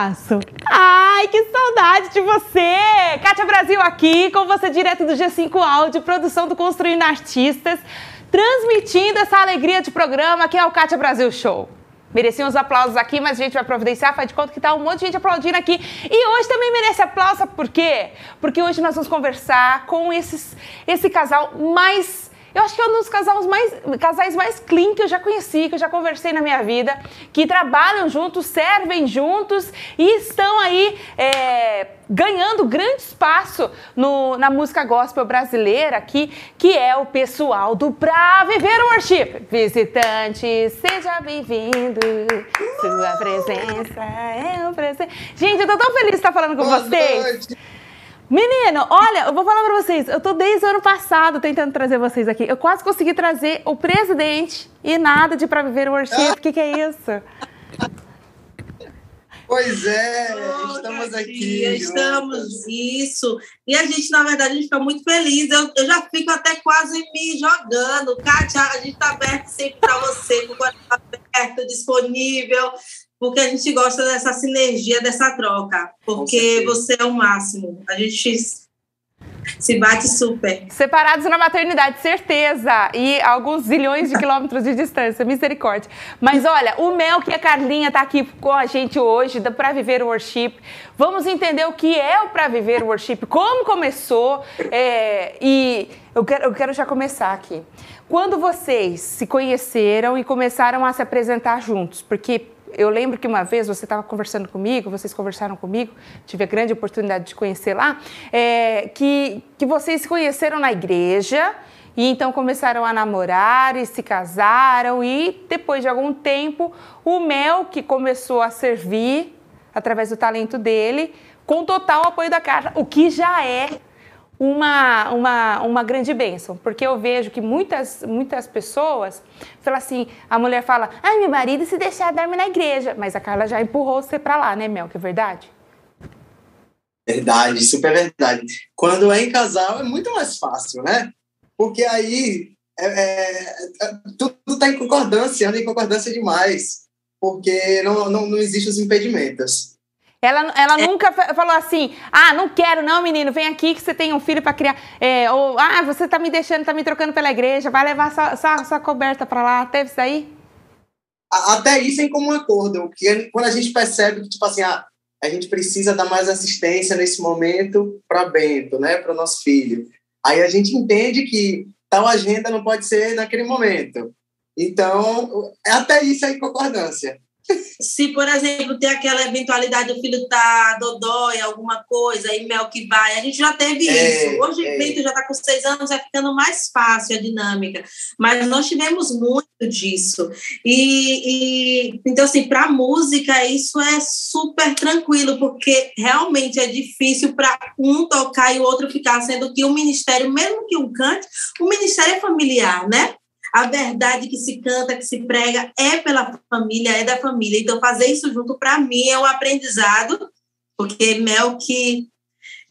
abraço. Ai, que saudade de você! Kátia Brasil aqui, com você direto do G5 Áudio, produção do Construindo Artistas, transmitindo essa alegria de programa que é o Kátia Brasil Show. Mereciam os aplausos aqui, mas a gente vai providenciar, faz de conta que tá um monte de gente aplaudindo aqui. E hoje também merece aplauso, por quê? Porque hoje nós vamos conversar com esses, esse casal mais eu acho que é um dos casais mais, casais mais clean que eu já conheci, que eu já conversei na minha vida, que trabalham juntos, servem juntos e estão aí é, ganhando grande espaço no, na música gospel brasileira aqui, que é o pessoal do Pra Viver Worship. Visitante, seja bem-vindo, sua presença é um presente. Gente, eu tô tão feliz de estar falando com Boa vocês. Noite. Menino, olha, eu vou falar pra vocês, eu tô desde o ano passado tentando trazer vocês aqui. Eu quase consegui trazer o presidente e nada de pra viver o worship. O que, que é isso? Pois é, oh, estamos aqui. Estamos, isso. E a gente, na verdade, a gente fica muito feliz. Eu, eu já fico até quase me jogando. Kátia, a gente está aberto sempre para você, com o coração aberto, disponível porque a gente gosta dessa sinergia, dessa troca, porque você é o máximo. A gente se bate super. Separados na maternidade, certeza. E alguns zilhões de quilômetros de distância, misericórdia. Mas olha, o Mel que a Carlinha tá aqui com a gente hoje, da Pra Viver Worship. Vamos entender o que é o Pra Viver Worship, como começou. É, e eu quero, eu quero já começar aqui. Quando vocês se conheceram e começaram a se apresentar juntos? Porque eu lembro que uma vez você estava conversando comigo, vocês conversaram comigo, tive a grande oportunidade de conhecer lá, é, que, que vocês se conheceram na igreja e então começaram a namorar e se casaram e depois de algum tempo o Mel que começou a servir através do talento dele com total apoio da casa, o que já é uma, uma, uma grande bênção, porque eu vejo que muitas, muitas pessoas falam assim, a mulher fala, ai, meu marido se deixar dorme na igreja, mas a Carla já empurrou você para lá, né, Mel, que é verdade? Verdade, super verdade. Quando é em casal é muito mais fácil, né? Porque aí é, é, é tudo está em concordância, anda em concordância demais, porque não, não, não existem os impedimentos. Ela, ela é. nunca falou assim, ah, não quero não, menino, vem aqui que você tem um filho para criar. É, ou, ah, você tá me deixando, tá me trocando pela igreja, vai levar sua, sua, sua coberta para lá. Teve isso aí? Até isso em comum acordo. Que quando a gente percebe que, tipo assim, ah, a gente precisa dar mais assistência nesse momento para Bento, né, para o nosso filho. Aí a gente entende que tal agenda não pode ser naquele momento. Então, até isso é em concordância se, por exemplo, tem aquela eventualidade do filho tá dodói, alguma coisa, e mel que vai, a gente já teve é, isso. Hoje é. o Bento já está com seis anos, vai ficando mais fácil a dinâmica. Mas nós tivemos muito disso. E, e então, assim, para música, isso é super tranquilo, porque realmente é difícil para um tocar e o outro ficar, sendo que o ministério, mesmo que um cante, o ministério é familiar, né? A verdade que se canta, que se prega é pela família, é da família. Então, fazer isso junto, para mim, é um aprendizado, porque Mel que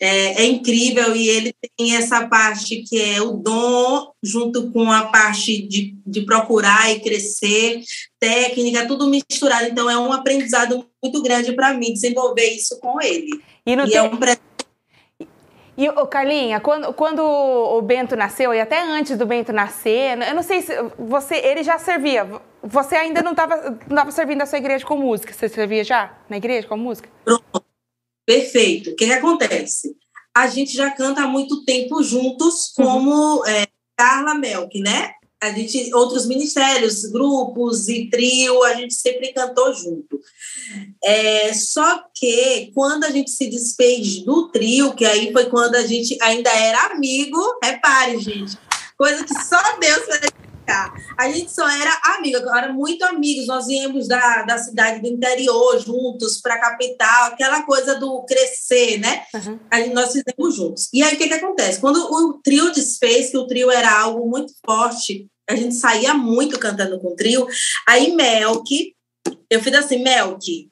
é, é, incrível e ele tem essa parte que é o dom, junto com a parte de, de procurar e crescer, técnica, tudo misturado. Então, é um aprendizado muito grande para mim desenvolver isso com ele. E, e é um presente e, ô, Carlinha, quando, quando o Bento nasceu, e até antes do Bento nascer, eu não sei se você, ele já servia. Você ainda não estava servindo a sua igreja com música. Você servia já na igreja com música? Pronto. Perfeito. O que, que acontece? A gente já canta há muito tempo juntos, uhum. como uhum. é, Carla Melk, né? A gente, outros ministérios, grupos e trio, a gente sempre cantou junto. É, só que quando a gente se desfez do trio, que aí foi quando a gente ainda era amigo, repare, gente, coisa que só Deus explicar. A gente só era amigo, era muito amigos, nós íamos da, da cidade do interior juntos para a capital, aquela coisa do crescer, né? Uhum. Aí nós fizemos juntos. E aí o que, que acontece? Quando o trio desfez, que o trio era algo muito forte, a gente saía muito cantando com o trio. Aí Melk, eu fiz assim, Melk,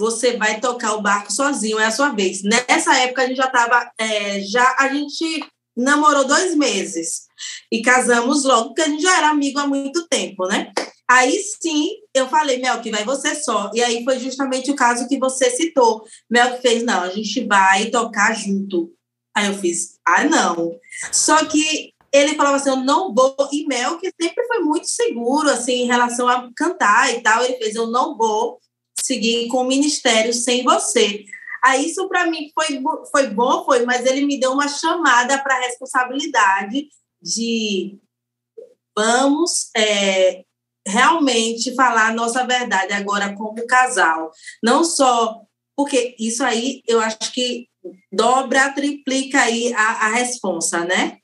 você vai tocar o barco sozinho, é a sua vez. Nessa época a gente já estava, é, já a gente namorou dois meses e casamos logo, porque a gente já era amigo há muito tempo, né? Aí sim, eu falei, Mel, que vai você só. E aí foi justamente o caso que você citou. Mel que fez, não, a gente vai tocar junto. Aí eu fiz, ah, não. Só que ele falava assim, eu não vou. E Mel, que sempre foi muito seguro, assim, em relação a cantar e tal, ele fez, eu não vou seguir com o ministério sem você. Aí isso para mim foi, foi bom, foi, mas ele me deu uma chamada para responsabilidade de vamos é, realmente falar a nossa verdade agora como casal. Não só porque isso aí eu acho que dobra, triplica aí a, a responsa, né?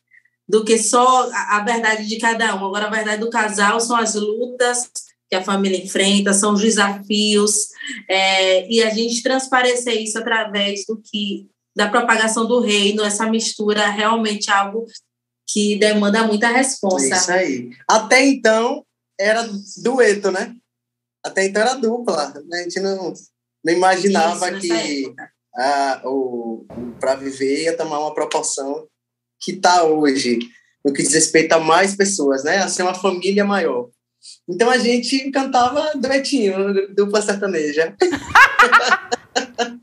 Do que só a, a verdade de cada um. Agora, a verdade do casal são as lutas que a família enfrenta, são os desafios, é, e a gente transparecer isso através do que da propagação do reino, essa mistura realmente é algo que demanda muita resposta. Isso aí. Até então, era dueto, né? Até então era dupla. Né? A gente não, não imaginava Isso, que a, o, o Para Viver ia tomar uma proporção que está hoje, no que diz respeito a mais pessoas, né? A ser uma família maior. Então a gente cantava duetinho, dupla sertaneja.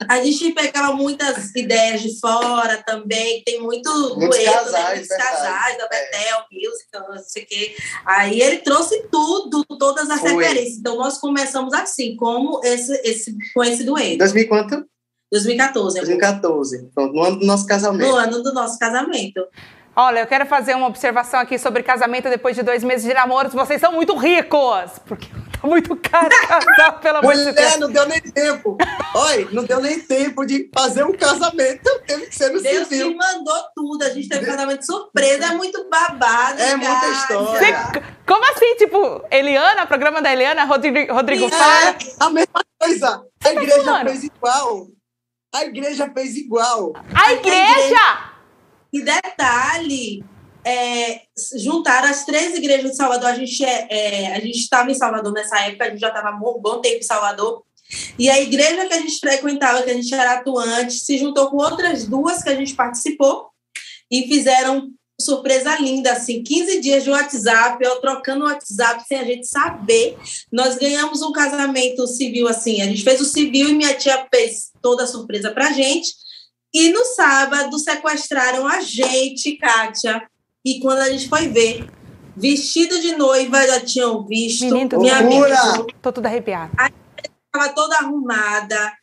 A gente pegava muitas ideias de fora também, tem muito Muitos dueto, casais, né? Casais, da Betel, é. Musical, não sei o quê. Aí ele trouxe tudo, todas as Foi. referências. Então nós começamos assim, como esse, esse, com esse dueto. 2000 quanto? 2014. 2014, pronto, no ano do nosso casamento. No ano do nosso casamento. Olha, eu quero fazer uma observação aqui sobre casamento depois de dois meses de namoro. Vocês são muito ricos! Porque tá muito caro casar, pelo amor de Deus. não deu nem tempo. Olha, não deu nem tempo de fazer um casamento. Teve que ser no Deus civil. Deus mandou tudo. A gente teve um casamento surpresa. É muito babado. É muita história. Você, como assim? Tipo, Eliana, programa da Eliana, Rodrigo, Rodrigo é, fala? a mesma coisa. A igreja fez igual. A igreja fez igual. A igreja? E detalhe, é, juntaram as três igrejas de Salvador. A gente é, é a gente estava em Salvador nessa época, a gente já estava um bom tempo em Salvador. E a igreja que a gente frequentava, que a gente era atuante, se juntou com outras duas que a gente participou e fizeram surpresa linda, assim, 15 dias de WhatsApp, eu trocando WhatsApp sem a gente saber. Nós ganhamos um casamento civil, assim, a gente fez o civil e minha tia fez toda a surpresa pra gente. E no sábado sequestraram a gente, Kátia. E quando a gente foi ver, vestido de noiva, já tinham visto. Menino, minha amiga. Tô toda arrepiada. A estava toda arrumada.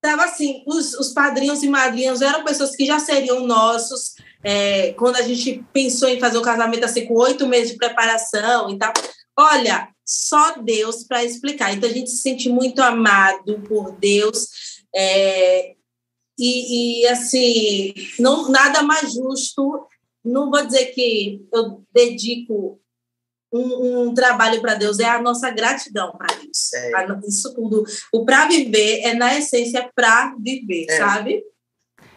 Tava assim, os, os padrinhos e madrinhas eram pessoas que já seriam nossos. É, quando a gente pensou em fazer o casamento assim, com oito meses de preparação e tal. Olha, só Deus para explicar. Então a gente se sente muito amado por Deus. É, e, e, assim, não, nada mais justo. Não vou dizer que eu dedico um, um trabalho para Deus, é a nossa gratidão para Deus. É. Isso tudo. O para viver é, na essência, para viver, é. sabe?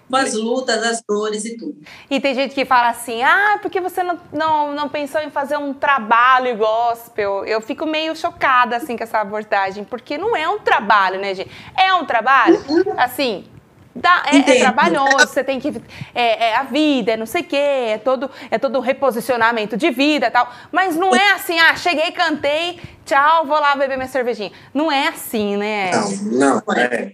com as lutas, as dores e tudo. E tem gente que fala assim, ah, porque você não, não, não pensou em fazer um trabalho gospel? Eu fico meio chocada, assim, com essa abordagem, porque não é um trabalho, né, gente? É um trabalho, assim, Dá, é, é, trabalhoso, você tem que. É, é, a vida, é não sei o quê, é todo, é todo reposicionamento de vida tal. Mas não é assim, ah, cheguei, cantei, tchau, vou lá beber minha cervejinha. Não é assim, né? Não, não. É,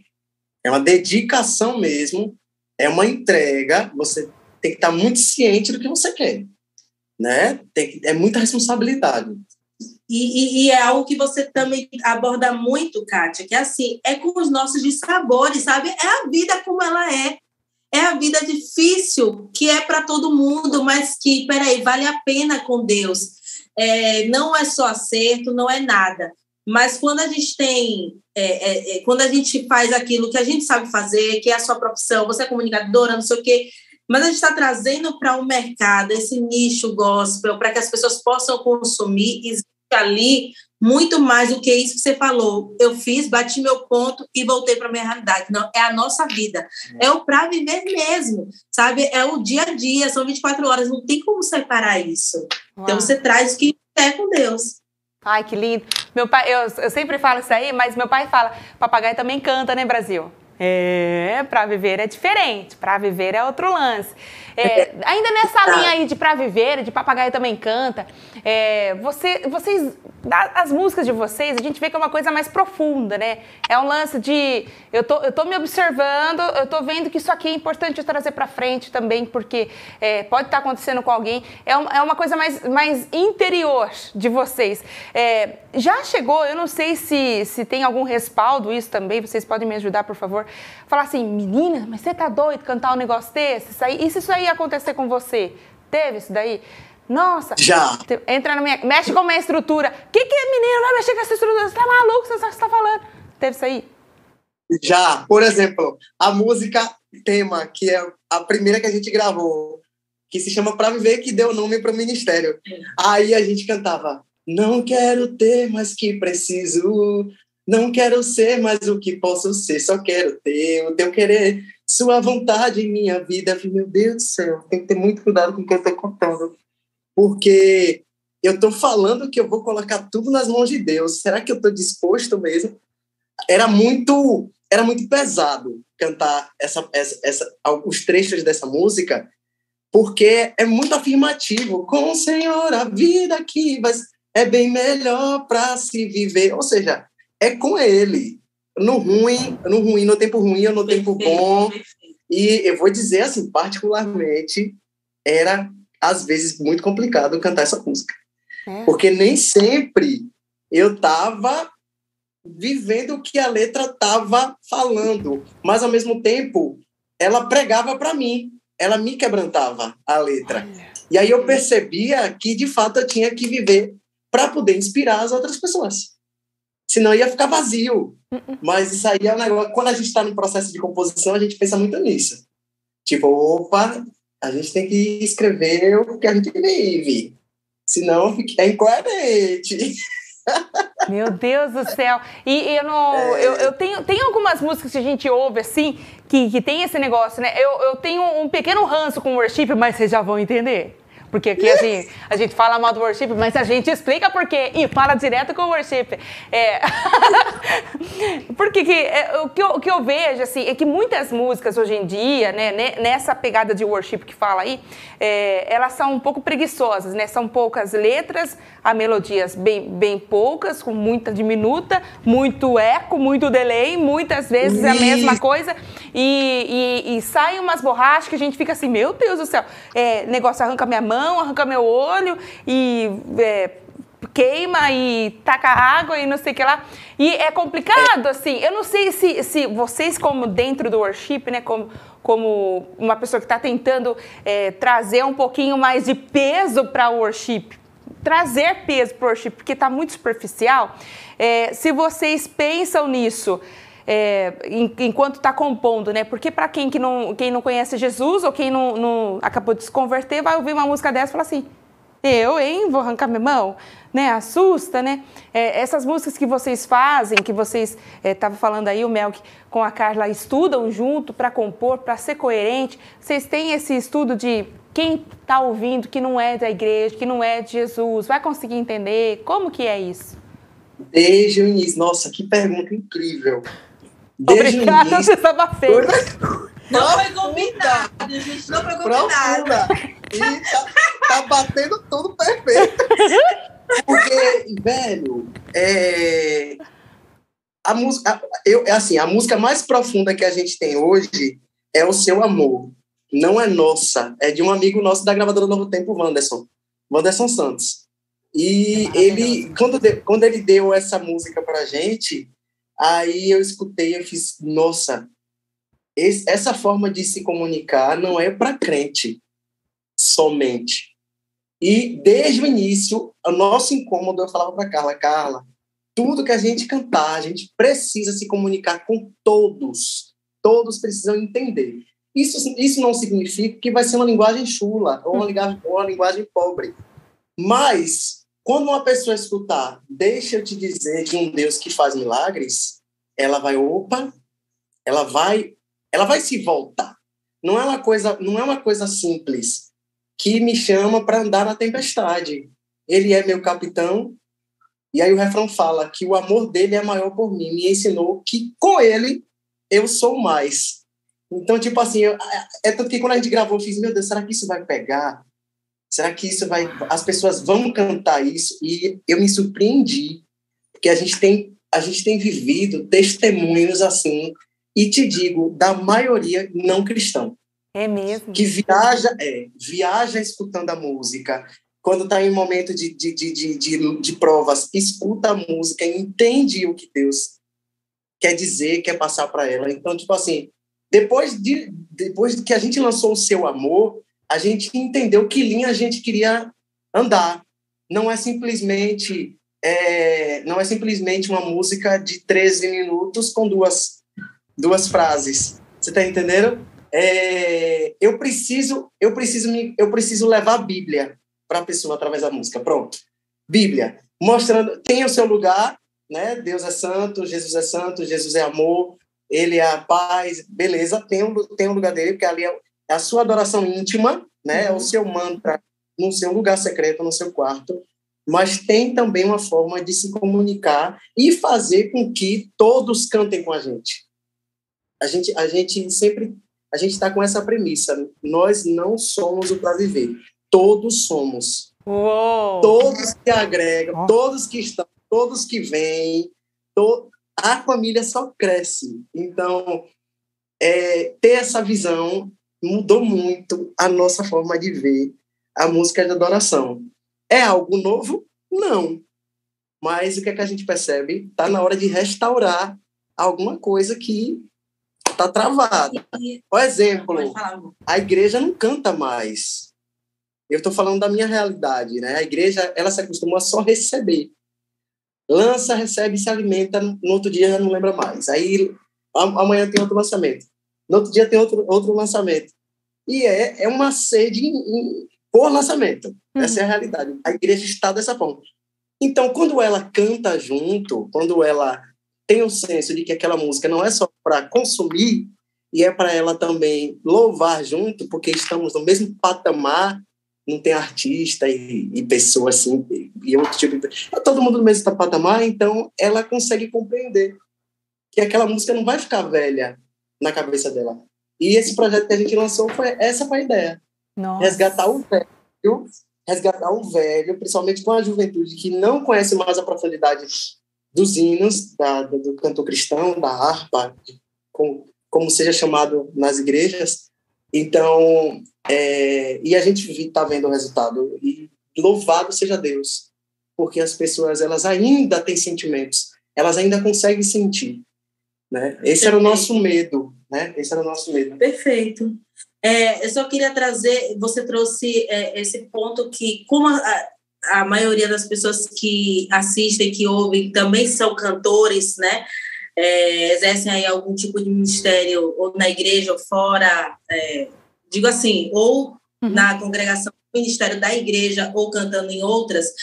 é uma dedicação mesmo, é uma entrega, você tem que estar muito ciente do que você quer. Né? Tem, é muita responsabilidade. E, e, e, é algo que você também aborda muito, Kátia, que é assim, é com os nossos dissabores, sabe? É a vida como ela é. É a vida difícil, que é para todo mundo, mas que, peraí, vale a pena com Deus. É, não é só acerto, não é nada. Mas quando a gente tem, é, é, é quando a gente faz aquilo que a gente sabe fazer, que é a sua profissão, você é comunicadora, não sei o quê, mas a gente está trazendo para o um mercado esse nicho gospel, para que as pessoas possam consumir ali muito mais do que isso que você falou. Eu fiz, bati meu ponto e voltei para minha realidade. Não, é a nossa vida. É o para viver mesmo, sabe? É o dia a dia, são 24 horas, não tem como separar isso. Uau. Então você traz o que é com Deus. Ai, que lindo. Meu pai, eu, eu sempre falo isso aí, mas meu pai fala, papagaio também canta, né, Brasil? É, para viver é diferente, para viver é outro lance. É, ainda nessa linha aí de para viver, de papagaio também canta, é, você, vocês as músicas de vocês, a gente vê que é uma coisa mais profunda, né? É um lance de eu tô, eu tô me observando, eu tô vendo que isso aqui é importante eu trazer para frente também, porque é, pode estar tá acontecendo com alguém. É, um, é uma coisa mais, mais interior de vocês. É, já chegou, eu não sei se, se tem algum respaldo isso também, vocês podem me ajudar, por favor. Falar assim, menina, mas você tá doido cantar um negócio desse? Isso aí, isso aí acontecer com você? Teve isso daí? Nossa. Já. Entra na minha. Mexe com a minha estrutura. O que, que é, menino? Vai mexer com essa estrutura? Você tá maluco? Você sabe o que você tá falando? Teve isso aí? Já. Por exemplo, a música tema, que é a primeira que a gente gravou, que se chama Pra Viver, que deu nome para o ministério. Aí a gente cantava. Não quero ter mais que preciso, não quero ser mais o que posso ser, só quero ter o teu querer, sua vontade em minha vida. Meu Deus do céu, tem que ter muito cuidado com o que eu estou contando porque eu estou falando que eu vou colocar tudo nas mãos de Deus. Será que eu estou disposto mesmo? Era muito, era muito pesado cantar essa, essa, essa, os trechos dessa música, porque é muito afirmativo. Com o Senhor a vida aqui vai, é bem melhor para se viver. Ou seja, é com Ele. No ruim, no ruim, no tempo ruim ou no tempo bom. E eu vou dizer assim, particularmente, era às vezes, muito complicado cantar essa música. É. Porque nem sempre eu estava vivendo o que a letra estava falando, mas ao mesmo tempo ela pregava para mim, ela me quebrantava a letra. E aí eu percebia que de fato eu tinha que viver para poder inspirar as outras pessoas. Senão ia ficar vazio. Uh-uh. Mas isso aí é um negócio. Quando a gente está no processo de composição, a gente pensa muito nisso. Tipo, opa, a gente tem que escrever o que a gente vive. Senão é incoerente. Meu Deus do céu. E eu não. É. Eu, eu, tenho, tem algumas músicas que a gente ouve assim, que, que tem esse negócio, né? Eu, eu tenho um pequeno ranço com worship, mas vocês já vão entender. Porque aqui a gente, a gente fala mal do worship, mas a gente explica por quê. E fala direto com o worship. É... Porque que, é, o, que eu, o que eu vejo assim, é que muitas músicas hoje em dia, né, nessa pegada de worship que fala aí, é, elas são um pouco preguiçosas, né? São poucas letras, a melodias bem, bem poucas, com muita diminuta, muito eco, muito delay, muitas vezes é a mesma coisa. E, e, e saem umas borrachas que a gente fica assim, meu Deus do céu, é, negócio arranca minha mão mão, arranca meu olho e é, queima e taca água e não sei o que lá. E é complicado, assim. Eu não sei se, se vocês, como dentro do worship, né, como, como uma pessoa que está tentando é, trazer um pouquinho mais de peso para o worship, trazer peso para o worship, porque está muito superficial. É, se vocês pensam nisso, é, enquanto está compondo, né? Porque para quem, que não, quem não conhece Jesus ou quem não, não, acabou de se converter, vai ouvir uma música dessa e falar assim: eu, hein? Vou arrancar minha mão? Né? Assusta, né? É, essas músicas que vocês fazem, que vocês estavam é, falando aí, o Melk com a Carla estudam junto para compor, para ser coerente. Vocês têm esse estudo de quem está ouvindo que não é da igreja, que não é de Jesus, vai conseguir entender? Como que é isso? Desde o início. Nossa, que pergunta incrível. Obrigada, você desabafei. Não foi combinado, a gente não foi combinado. E tá, tá batendo tudo perfeito. Porque, velho, é, a música, eu, é assim, a música mais profunda que a gente tem hoje é o seu amor. Não é nossa, é de um amigo nosso da gravadora Novo Tempo, Wanderson. Wanderson Santos. E ele, quando, de, quando ele deu essa música pra gente, Aí eu escutei, eu fiz, nossa, esse, essa forma de se comunicar não é para crente somente. E desde o início, o nosso incômodo, eu falava para Carla, Carla, tudo que a gente cantar, a gente precisa se comunicar com todos. Todos precisam entender. Isso, isso não significa que vai ser uma linguagem chula ou uma ou uma linguagem pobre. Mas quando uma pessoa escutar, deixa eu te dizer de um Deus que faz milagres, ela vai, opa, ela vai, ela vai se voltar. Não é uma coisa, não é uma coisa simples que me chama para andar na tempestade. Ele é meu capitão. E aí o refrão fala que o amor dele é maior por mim, me ensinou que com ele eu sou mais. Então, tipo assim, eu, é, é tanto que quando a gente gravou, eu fiz, meu Deus, será que isso vai pegar? Será que isso vai. As pessoas vão cantar isso? E eu me surpreendi, porque a gente tem, a gente tem vivido testemunhos assim, e te digo, da maioria não cristão. É mesmo? Que viaja, é, viaja escutando a música. Quando está em momento de, de, de, de, de, de provas, escuta a música, entende o que Deus quer dizer, quer passar para ela. Então, tipo assim, depois de depois que a gente lançou o Seu Amor, a gente entendeu que linha a gente queria andar. Não é simplesmente é, não é simplesmente uma música de 13 minutos com duas duas frases. Você está entendendo? É, eu preciso eu preciso me, eu preciso levar a Bíblia para a pessoa através da música. Pronto. Bíblia, mostrando tem o seu lugar, né? Deus é santo, Jesus é santo, Jesus é amor, ele é a paz, beleza, tem um, tem um lugar dele, porque ali é, é a sua adoração íntima, né? É o seu mantra no seu lugar secreto, no seu quarto, mas tem também uma forma de se comunicar e fazer com que todos cantem com a gente. A gente, a gente sempre a gente está com essa premissa: nós não somos o para viver, todos somos. Uou. Todos que agregam, todos que estão, todos que vêm, to... a família só cresce. Então, é, ter essa visão mudou muito a nossa forma de ver a música de adoração. É algo novo? Não. Mas o que, é que a gente percebe? Está na hora de restaurar alguma coisa que está travada. Por exemplo, a igreja não canta mais. Eu estou falando da minha realidade, né? A igreja, ela se acostumou a só receber. Lança, recebe, se alimenta, no outro dia já não lembra mais. Aí amanhã tem outro lançamento. No outro dia tem outro, outro lançamento. E é, é uma sede em, em, por lançamento. Uhum. Essa é a realidade. A igreja está dessa forma. Então, quando ela canta junto, quando ela tem o senso de que aquela música não é só para consumir, e é para ela também louvar junto, porque estamos no mesmo patamar, não tem artista e, e pessoa assim, e outro tipo de... É todo mundo no mesmo patamar, então ela consegue compreender que aquela música não vai ficar velha na cabeça dela. E esse projeto que a gente lançou foi essa foi a ideia. Nossa. Resgatar o velho, resgatar o velho, principalmente com a juventude que não conhece mais a profundidade dos hinos, da, do canto cristão, da harpa, com, como seja chamado nas igrejas. Então, é, e a gente está vendo o resultado. E louvado seja Deus, porque as pessoas elas ainda têm sentimentos, elas ainda conseguem sentir. Né? Esse era o nosso medo, né? Esse era o nosso medo. Perfeito. É, eu só queria trazer, você trouxe é, esse ponto que, como a, a maioria das pessoas que assistem, que ouvem, também são cantores, né? É, exercem aí algum tipo de ministério, ou na igreja, ou fora, é, digo assim, ou uhum. na congregação ministério da igreja, ou cantando em outras,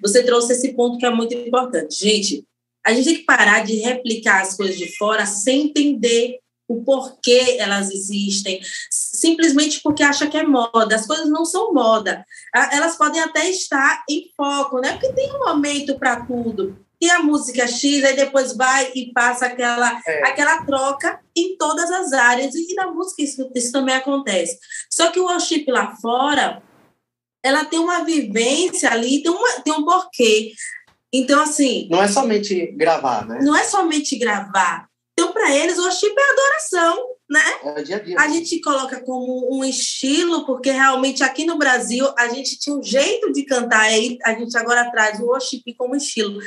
você trouxe esse ponto que é muito importante. Gente, a gente tem que parar de replicar as coisas de fora sem entender o porquê elas existem, simplesmente porque acha que é moda. As coisas não são moda. Elas podem até estar em foco, né? Porque tem um momento para tudo. E a música X, aí depois vai e passa aquela, é. aquela troca em todas as áreas. E na música isso, isso também acontece. Só que o worship lá fora, ela tem uma vivência ali, tem, uma, tem um porquê. Então, assim. Não é somente gravar, né? Não é somente gravar. Então, para eles, o worship é adoração, né? É dia a dia. A gente coloca como um estilo, porque realmente aqui no Brasil a gente tinha um jeito de cantar, aí a gente agora traz o worship como estilo.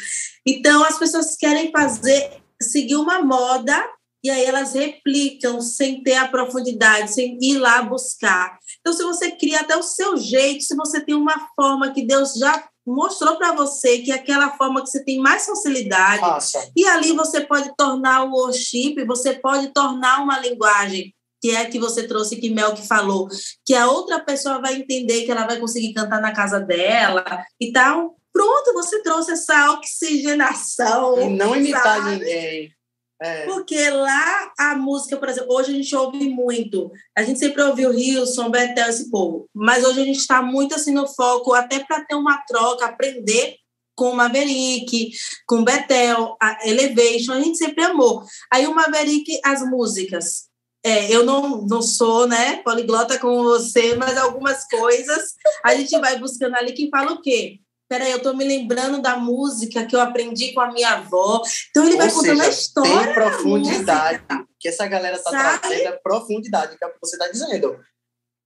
Então, as pessoas querem fazer, seguir uma moda e aí elas replicam sem ter a profundidade, sem ir lá buscar. Então, se você cria até o seu jeito, se você tem uma forma que Deus já mostrou para você que é aquela forma que você tem mais facilidade, Nossa. e ali você pode tornar o worship, você pode tornar uma linguagem que é que você trouxe, que Mel que falou, que a outra pessoa vai entender que ela vai conseguir cantar na casa dela e tal. Pronto, você trouxe essa oxigenação. E não imitar ninguém. É. Porque lá a música, por exemplo, hoje a gente ouve muito. A gente sempre ouviu Rilson, Betel, esse povo. Mas hoje a gente está muito assim no foco, até para ter uma troca, aprender com o Maverick, com Betel, a Elevation, a gente sempre amou. Aí o Maverick, as músicas. é, eu não, não sou né, poliglota como você, mas algumas coisas a gente vai buscando ali que fala o quê? Peraí, eu estou me lembrando da música que eu aprendi com a minha avó. Então ele Ou vai contando seja, a história. Tem profundidade. Que essa galera está trazendo é profundidade, que é o que você está dizendo.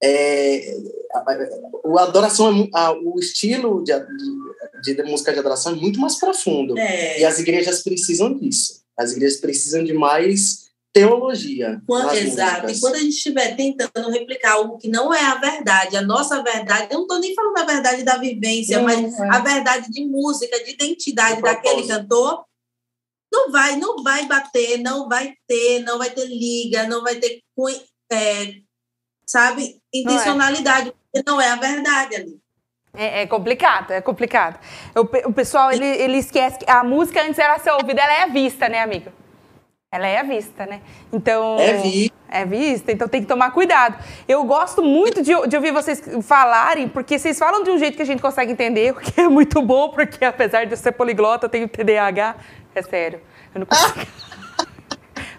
É, a, a- o adoração, é a- o estilo de, de, de música de adoração é muito mais profundo. É. E as igrejas precisam disso. As igrejas precisam de mais teologia. Quando- exato. músicas. E quando a gente estiver tentando replicar algo que não é a verdade, a nossa verdade, eu não estou nem falando da verdade da vivência, Não, mas é. a verdade de música, de identidade daquele cantor, não vai, não vai bater, não vai ter, não vai ter liga, não vai ter, é, sabe, intencionalidade, porque não é a verdade ali. É, é complicado, é complicado. O, o pessoal, ele, ele esquece que a música antes era ser ouvida, ela é vista, né, amiga? Ela é vista, né? Então. É vi. É vista, então tem que tomar cuidado. Eu gosto muito de, de ouvir vocês falarem, porque vocês falam de um jeito que a gente consegue entender, o que é muito bom, porque apesar de eu ser poliglota, eu tenho TDAH. É sério, eu não consigo.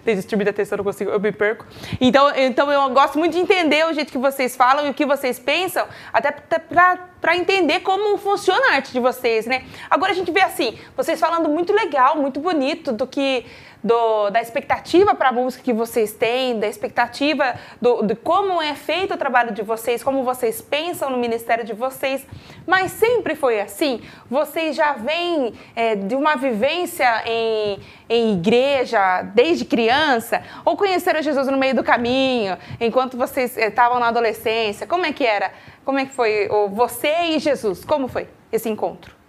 Tem distúrbio da atenção, eu não consigo, eu me perco. Então, então eu gosto muito de entender o jeito que vocês falam e o que vocês pensam, até para entender como funciona a arte de vocês, né? Agora a gente vê assim, vocês falando muito legal, muito bonito do que do, da expectativa para a música que vocês têm, da expectativa do, de como é feito o trabalho de vocês, como vocês pensam no ministério de vocês, mas sempre foi assim. Vocês já vêm é, de uma vivência em, em igreja desde criança, ou conheceram Jesus no meio do caminho, enquanto vocês estavam na adolescência? Como é que era? Como é que foi o, você e Jesus? Como foi esse encontro?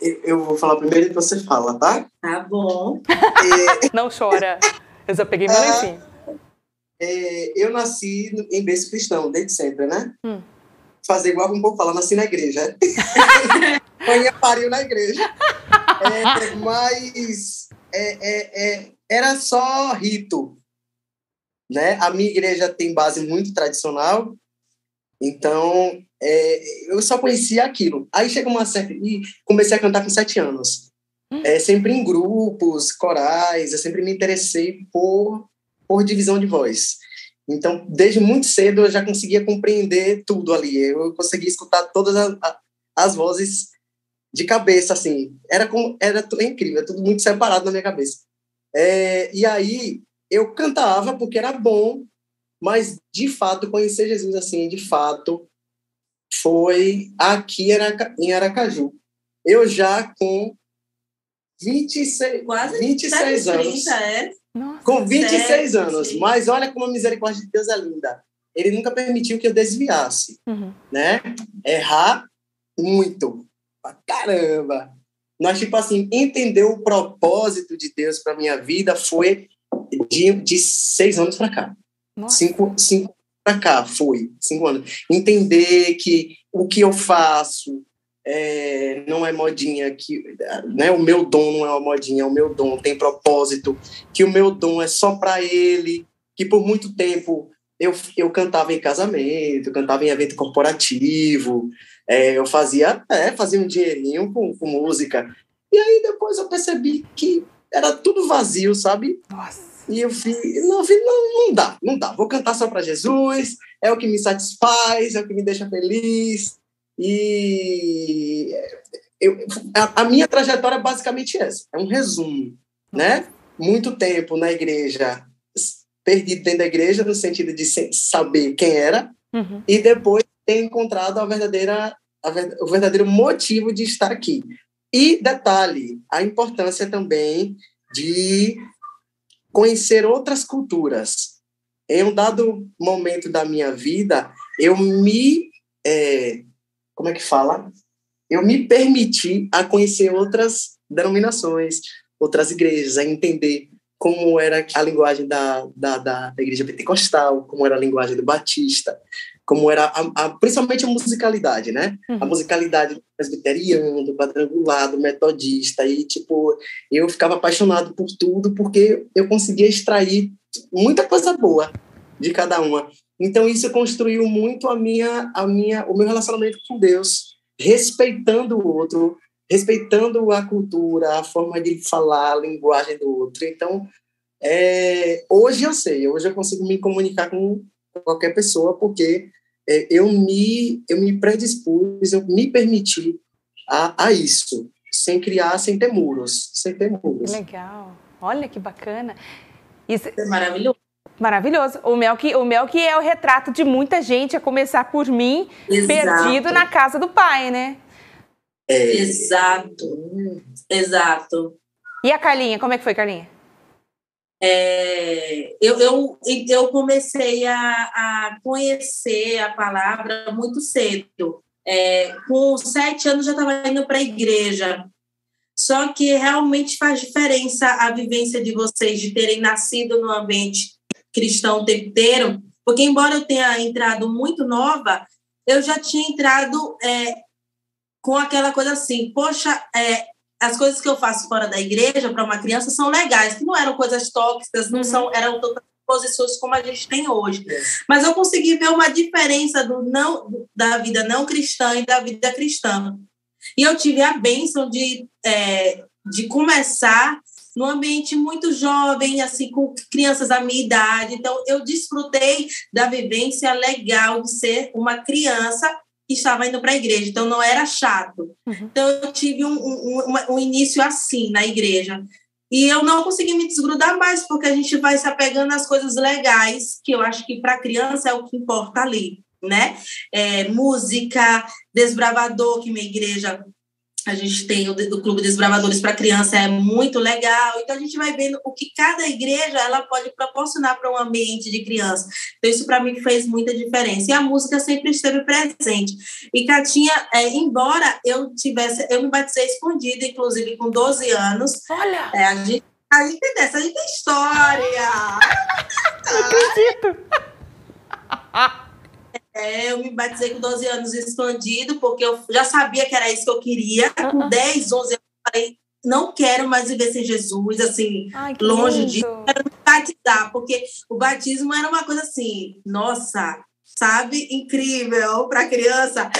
Eu, vou falar primeiro e você fala, tá? Tá bom. Não chora. Eu só peguei meu Ah. lencinho. É, eu nasci em berço cristão, desde sempre, né? Hum. Fazer igual um pouco fala, nasci na igreja. Mãe pariu na igreja. É, mas é, é, é, era só rito. Né? A minha igreja tem base muito tradicional, então é, eu só conhecia aquilo. Aí chegou uma certa. E comecei a cantar com sete anos. É, sempre em grupos, corais, eu sempre me interessei por, por divisão de voz. Então, desde muito cedo, eu já conseguia compreender tudo ali. Eu conseguia escutar todas as, as vozes de cabeça, assim. Era, como, era é incrível, tudo muito separado na minha cabeça. É, e aí, eu cantava porque era bom, mas, de fato, conhecer Jesus, assim, de fato, foi aqui em Araca- em Aracaju. Eu já com 26, Quase 26 7h30, anos. é. Nossa. Com 26 Sete. anos. Mas olha como a misericórdia de Deus é linda. Ele nunca permitiu que eu desviasse, Uhum. né? Errar muito. Pra caramba. Mas, tipo assim, entender o propósito de Deus para minha vida foi de, de seis anos para cá. Nossa. Cinco, cinco para cá foi. Cinco anos. Entender que o que eu faço é, não é modinha, que né, o meu dom não é uma modinha, o meu dom tem propósito, que o meu dom é só para ele, que por muito tempo eu, eu cantava em casamento, eu cantava em evento corporativo, é, eu fazia, é, fazia um dinheirinho com, com música. E aí depois eu percebi que era tudo vazio, sabe? Nossa. E eu vi, não, vi, não, não dá, não dá. Vou cantar só para Jesus, é o que me satisfaz, é o que me deixa feliz. E eu, a, a minha trajetória é basicamente essa, é um resumo, né? Muito tempo na igreja, perdido dentro da igreja, no sentido de saber quem era, Uhum. e depois ter encontrado a verdadeira, a o verdadeiro motivo de estar aqui. E, detalhe, a importância também de conhecer outras culturas. Em um dado momento da minha vida, eu me. é, como é que fala? Eu me permiti a conhecer outras denominações, outras igrejas, a entender como era a linguagem da, da, da, da igreja pentecostal, como era a linguagem do batista, como era a, a- principalmente a musicalidade, né? A Uhum. musicalidade do presbiteriano, do quadrangular, do metodista, e tipo, eu ficava apaixonado por tudo porque eu conseguia extrair muita coisa boa de cada uma. Então isso construiu muito a minha, a minha, o meu relacionamento com Deus, respeitando o outro, respeitando a cultura, a forma de falar, a linguagem do outro. Então É, hoje eu sei, hoje eu consigo me comunicar com qualquer pessoa, porque eu, me, eu me predispus, eu me permiti a, a isso, sem criar, sem ter muros, sem ter muros. Legal, olha que bacana. Isso é maravilhoso. Maravilhoso. O Mel, que, o Mel que é o retrato de muita gente, a começar por mim, Exato. perdido na casa do pai, né? É. Exato. Exato. E a Carlinha, como é que foi, Carlinha? É, eu, eu, eu comecei a, a conhecer a palavra muito cedo. É, com sete anos já estava indo para a igreja. Só que realmente faz diferença a vivência de vocês de terem nascido no ambiente cristão o tempo inteiro, porque embora eu tenha entrado muito nova, eu já tinha entrado é, com aquela coisa assim, poxa, é, as coisas que eu faço fora da igreja para uma criança são legais, que não eram coisas tóxicas, não uhum. são, eram todas posições como a gente tem hoje. É. Mas eu consegui ver uma diferença do não da vida não cristã e da vida cristã. E eu tive a bênção de, é, de começar num ambiente muito jovem, assim, com crianças da minha idade. Então, eu desfrutei da vivência legal de ser uma criança que estava indo para a igreja, então não era chato. Uhum. Então eu tive um, um, um, início assim na igreja. E eu não consegui me desgrudar mais, porque a gente vai se apegando às coisas legais, que eu acho que para criança é o que importa ali, né? É, música, desbravador, que minha igreja a gente tem o do Clube Desbravadores para Criança, é muito legal. Então, a gente vai vendo o que cada igreja ela pode proporcionar para um ambiente de criança. Então, isso para mim fez muita diferença. E a música sempre esteve presente. E Catinha, é, embora eu tivesse, eu me batizei escondida, inclusive com 12 anos. Olha! É, a gente, a gente tem dessa, a gente tem história. Não acredito! É, eu me batizei com 12 anos escondido, porque eu já sabia que era isso que eu queria. Com 10, 11 anos, eu falei, não quero mais viver sem Jesus, assim, Ai, longe lindo. de quero me batizar, porque o batismo era uma coisa assim, nossa, sabe, incrível para criança.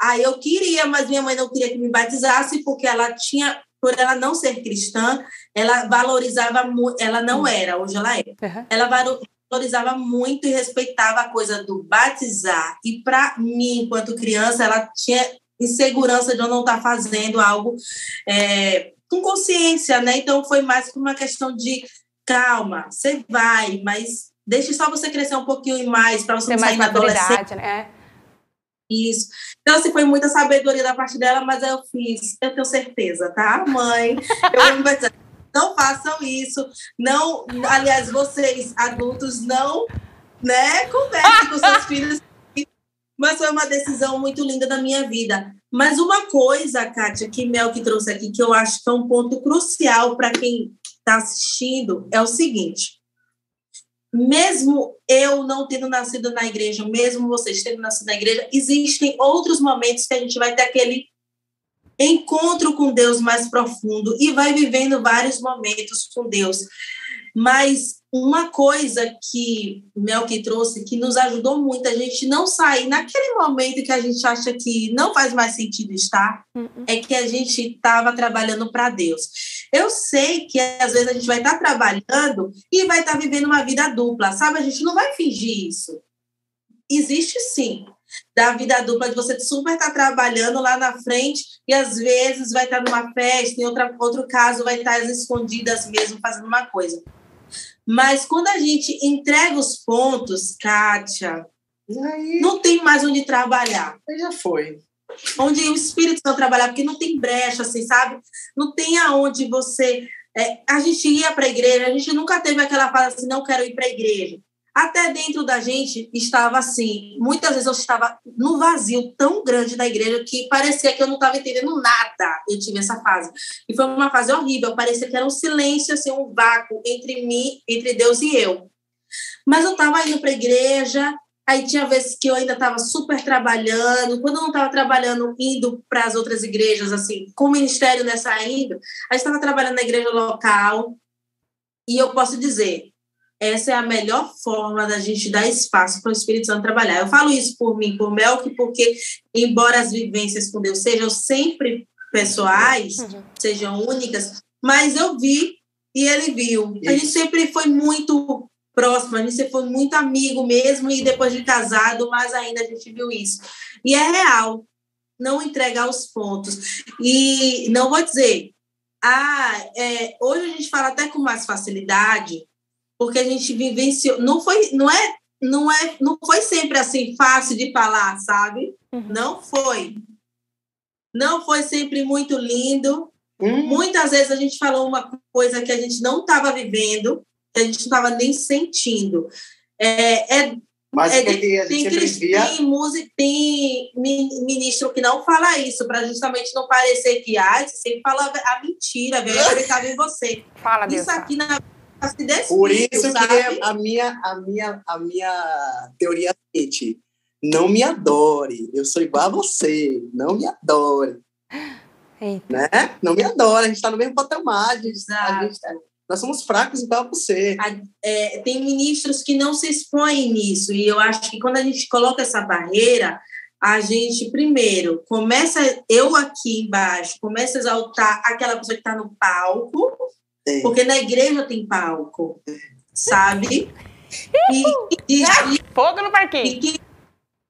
Aí eu queria, mas minha mãe não queria que me batizasse, porque ela tinha, por ela não ser cristã, ela valorizava muito, ela não hum. era, hoje ela é. Uhum. Ela valorizava muito e respeitava a coisa do batizar. E para mim, enquanto criança, ela tinha insegurança de eu não estar tá fazendo algo é, com consciência, né? Então foi mais uma questão de calma, você vai, mas deixe só você crescer um pouquinho mais para você Ter não sair na adolescência. Né? Isso. Então, assim, foi muita sabedoria da parte dela, mas eu fiz, eu tenho certeza, tá, mãe? Eu vou não façam isso. Não, aliás, vocês adultos não, né, conversem com seus filhos. Mas foi uma decisão muito linda da minha vida. Mas uma coisa, Kátia, que Mel que trouxe aqui, que eu acho que é um ponto crucial para quem está assistindo, é o seguinte. Mesmo eu não tendo nascido na igreja, mesmo vocês tendo nascido na igreja, existem outros momentos que a gente vai ter aquele encontro com Deus mais profundo e vai vivendo vários momentos com Deus. Mas uma coisa que Melk trouxe que nos ajudou muito a gente não sair naquele momento que a gente acha que não faz mais sentido estar, uhum. é que a gente estava trabalhando para Deus. Eu sei que às vezes a gente vai estar tá trabalhando e vai estar tá vivendo uma vida dupla, sabe? A gente não vai fingir isso. Existe sim da vida dupla, de você super estar tá trabalhando lá na frente e às vezes vai estar tá numa festa, em outra, outro caso vai estar tá às escondidas mesmo fazendo uma coisa. Mas quando a gente entrega os pontos, Kátia, aí, não tem mais onde trabalhar. Já foi. Onde o Espírito Santo trabalhar, porque não tem brecha, assim, sabe? Não tem aonde você. É, a gente ia para a igreja, a gente nunca teve aquela fase assim, não quero ir para a igreja. Até dentro da gente estava assim. Muitas vezes eu estava no vazio tão grande da igreja que parecia que eu não estava entendendo nada. Eu tive essa fase. E foi uma fase horrível. Parecia que era um silêncio, assim, um vácuo entre mim, entre Deus e eu. Mas eu estava indo para a igreja, Aí tinha vezes que eu ainda estava super trabalhando. Quando eu não estava trabalhando, indo para as outras igrejas, assim, com o ministério nessa índa, a gente estava trabalhando na igreja local. E eu posso dizer, essa é a melhor forma da gente dar espaço para o Espírito Santo trabalhar. Eu falo isso por mim, por Melk, porque, embora as vivências com Deus sejam sempre pessoais, uhum. sejam únicas, mas eu vi e ele viu. A gente sempre foi muito próximo, a gente sempre foi muito amigo mesmo, e depois de casado, mais ainda a gente viu isso. E é real, não entregar os pontos. E não vou dizer, ah, é, hoje a gente fala até com mais facilidade, porque a gente vivenciou, não foi, não é, não é, não foi sempre assim fácil de falar, sabe? Uhum. Não foi. Não foi sempre muito lindo, Hum. Muitas vezes a gente falou uma coisa que a gente não estava vivendo, que a gente não estava nem sentindo. É, é, Mas é, que tem, tem, música, tem ministro que não fala isso, para justamente não parecer que ah, você sempre fala a mentira, velho, acreditava em você. Fala, Isso aqui na Por isso sabe? que a minha, a, minha, a minha teoria é seguinte, não me adore, eu sou igual a você, não me adore. Né? Não me adora, a gente está no mesmo patamar. A gente, a gente tá, nós somos fracos igual você. É, tem ministros que não se expõem nisso, e eu acho que quando a gente coloca essa barreira, a gente, primeiro, começa, eu aqui embaixo, começa a exaltar aquela pessoa que está no palco, é. porque na igreja tem palco, sabe? E, e, e, Fogo no parquinho. E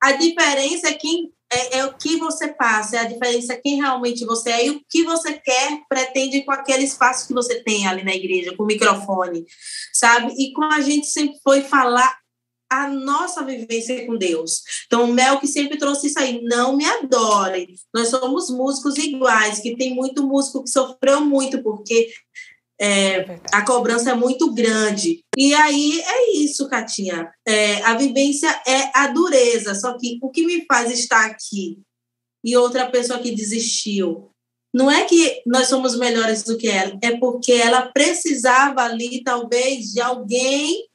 a diferença é quem é, é, o que você passa, é a diferença é quem realmente você é e o que você quer, pretende com aquele espaço que você tem ali na igreja, com o microfone, sabe? E como a gente sempre foi falar a nossa vivência com Deus. Então, o Mel que sempre trouxe isso aí, não me adore. Nós somos músicos iguais, que tem muito músico que sofreu muito, porque é, é a cobrança é muito grande. E aí é isso, Catinha. É, a vivência é a dureza. Só que o que me faz estar aqui e outra pessoa que desistiu, não é que nós somos melhores do que ela, é porque ela precisava ali, talvez, de alguém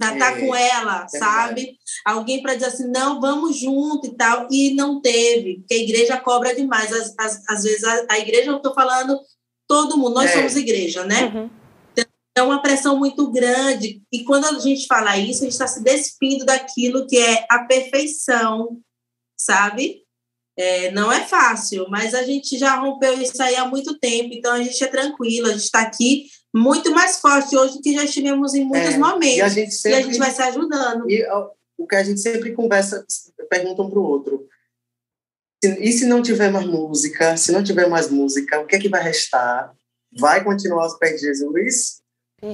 para estar tá com ela, é sabe? Verdade. Alguém para dizer assim, não, vamos junto e tal. E não teve, porque a igreja cobra demais. Às, às, às vezes, a, a igreja, eu estou falando todo mundo, nós é. somos igreja, né? Uhum. Então, é uma pressão muito grande. E quando a gente fala isso, a gente está se despindo daquilo que é a perfeição, sabe? É, não é fácil, mas a gente já rompeu isso aí há muito tempo, então a gente é tranquilo, a gente está aqui muito mais forte hoje do que já estivemos em muitos é, momentos. E a, gente sempre, e a gente vai se ajudando. E o que a gente sempre conversa, pergunta um para o outro. E se não tiver mais música, se não tiver mais música, o que é que vai restar? Vai continuar aos pés de Jesus?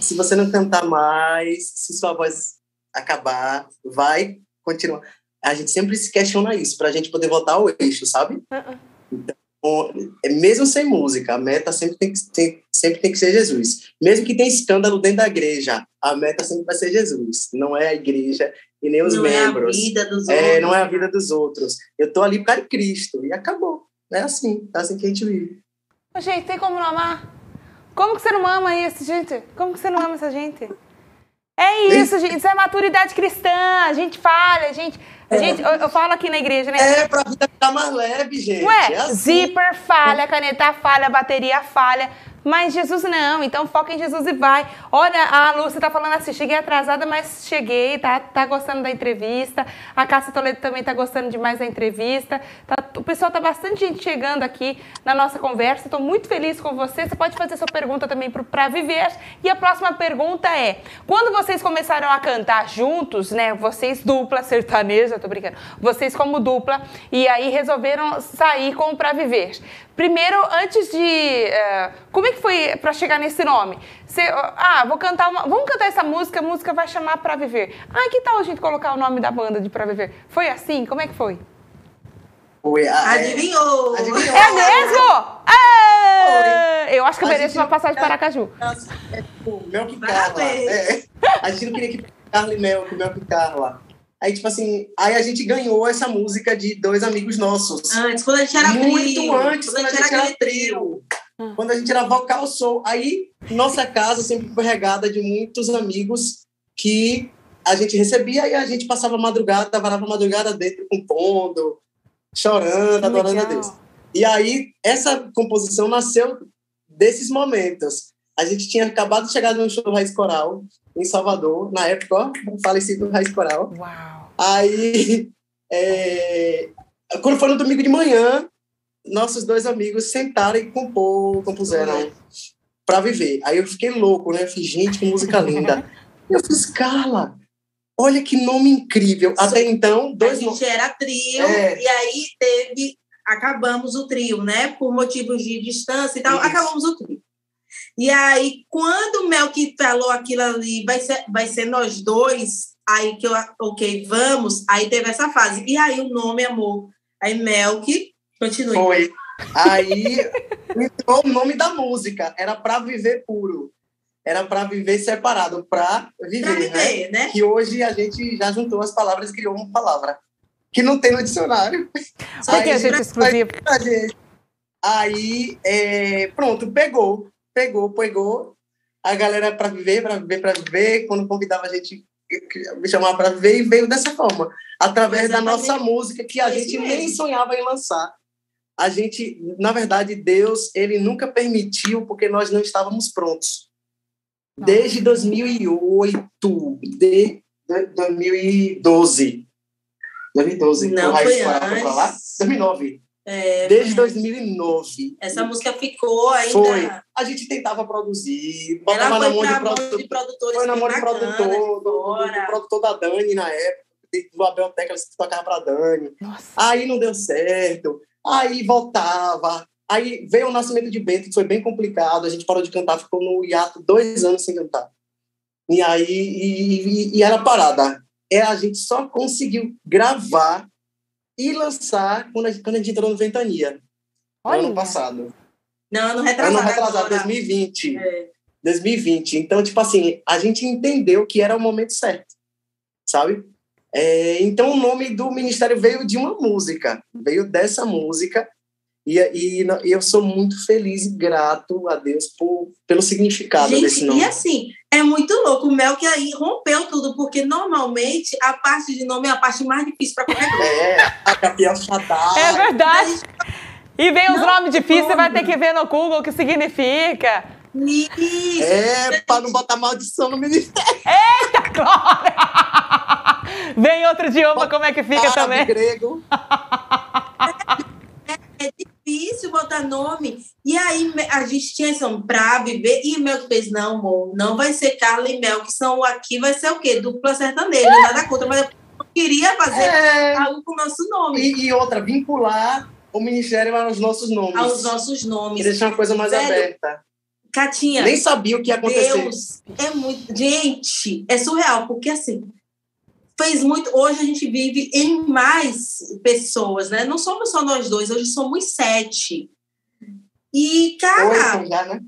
Se você não cantar mais, se sua voz acabar, vai continuar. A gente sempre se questiona isso, para a gente poder voltar ao eixo, sabe? Uh-uh. Então, é mesmo sem música, a meta sempre tem, que, tem, sempre tem que ser Jesus. Mesmo que tenha escândalo dentro da igreja, a meta sempre vai ser Jesus. Não é a igreja, e nem os não membros. É a vida dos é, outros. Não é a vida dos outros. Eu tô ali por causa de Cristo e acabou. É assim, é assim que a gente vive. Ô, gente, tem como não amar? Como que você não ama isso, gente? Como que você não ama essa gente? É isso, gente. Isso é maturidade cristã. A gente falha, a gente. A é. gente eu, eu, falo aqui na igreja, né? É, pra vida ficar mais leve, gente. Ué, é assim. zíper falha, caneta falha, bateria falha. Mas Jesus não, então foca em Jesus e vai. Olha, a Lúcia tá falando assim, cheguei atrasada, mas cheguei, tá, tá gostando da entrevista. A Cássia Toledo também tá gostando demais da entrevista. Tá, o pessoal tá bastante gente chegando aqui na nossa conversa. Estou muito feliz com você. Você pode fazer sua pergunta também para Viver. E a próxima pergunta é: quando vocês começaram a cantar juntos, né? Vocês dupla sertaneja, tô brincando. Vocês como dupla e aí resolveram sair com o Pra Viver. Primeiro, antes de. Uh, como é que foi para chegar nesse nome? Você, ah, vou cantar uma. Vamos cantar essa música, a música vai chamar Pra Viver. Ah, que tal a gente colocar o nome da banda de Pra Viver? Foi assim? Como é que foi? Foi. Ah, Adivinhou! Adivinhou. É mesmo? É! Eu acho que eu mereço uma passagem para Aracaju. É, tipo, Mel que Carla. É, a gente não queria que Carla e Mel, que Mel que Carla. Aí, tipo assim, aí a gente ganhou essa música de dois amigos nossos. Antes, quando a gente era Muito trio. antes, quando, quando a gente era, era trio. Hum. Quando a gente era vocal soul. Aí, nossa casa sempre foi regada de muitos amigos que a gente recebia e a gente passava madrugada, varava madrugada dentro, compondo, chorando, adorando a Deus. E aí, essa composição nasceu desses momentos. A gente tinha acabado de chegar no show Raiz Coral, em Salvador, na época, ó, falecido Raiz Coral. Uau! Aí, é, quando foi no domingo de manhã, nossos dois amigos sentaram e compor, compuseram Pra Viver. Aí eu fiquei louco, né? Eu fiz, gente, que música linda. eu fiz, Carla, olha que nome incrível. Até então, dois A gente era trio, É. e aí teve. Acabamos o trio, né? Por motivos de distância e tal, Isso. acabamos o trio. E aí, quando o Melk falou aquilo ali, vai ser, vai ser nós dois, aí que eu, ok, vamos, aí teve essa fase. E aí o nome, amor, aí Melk, continue. Foi. Aí entrou o nome da música. Era Pra Viver Puro. Era Pra Viver Separado. Pra Viver, Pra né? viver, né? Que hoje a gente já juntou as palavras e criou uma palavra. Que não tem no dicionário. Só que a gente gente. Aí, é, pronto, pegou, pegou, pegou. A galera para viver, para viver, para viver. Quando convidava a gente, me chamava para viver e veio dessa forma, através da Exatamente. nossa música que a isso gente mesmo. nem sonhava em lançar. A gente, na verdade, Deus, ele nunca permitiu porque nós não estávamos prontos. Desde 2008, de, de 2012. 2012. Não, o Raiz foi antes. 2009. É, Desde 2009. essa música ficou ainda. Foi. A gente tentava produzir, Ela botava na foi mão de para produtor. de produtores Foi na mão de produtor, do, do- produtor da Dani na época, do Abel Teclas que tocava pra Dani. Nossa. Aí não deu certo, aí voltava. Aí veio o nascimento de Bento, que foi bem complicado. A gente parou de cantar, ficou no hiato dois anos sem cantar. E aí e, e- e era parada. É, a gente só conseguiu gravar e lançar quando a, gente- quando a gente entrou no Ventania, no ano Olha. passado. Não, ano retrasado. Ano retrasado, agora. 2020. É. 2020. Então, tipo assim, a gente entendeu que era o momento certo, sabe? É, então, o nome do ministério veio de uma música, veio dessa música, e, e, e eu sou muito feliz e grato a Deus por, pelo significado desse Gente, nome. e assim, é muito louco. O Mel que aí rompeu tudo, porque normalmente a parte de nome é a parte mais difícil para qualquer coisa. É, a Capiel Shaddai. É verdade. E vem os nomes difíceis, você vai ter que ver no Google o que significa. Isso. É, para não botar maldição no ministério. Eita, Glória! Vem outro idioma, como é que fica também? grego. É difícil botar nome. E aí a gente tinha esse nome pra viver, e o Mel fez, não, amor, não vai ser Carla e Mel, que são aqui, vai ser o quê? Dupla sertaneja, nada contra, mas eu queria fazer É, algo com o nosso nome, e, e outra, vincular o ministério aos nossos nomes. aos nossos E nomes. deixar uma coisa mais Velho, aberta. Catinha, Nem sabia o que ia acontecer. Deus, é muito. Gente, é surreal, porque assim, fez muito. Hoje a gente vive em mais pessoas, né? Não somos só nós dois, hoje somos sete. E, cara, Oito já, né?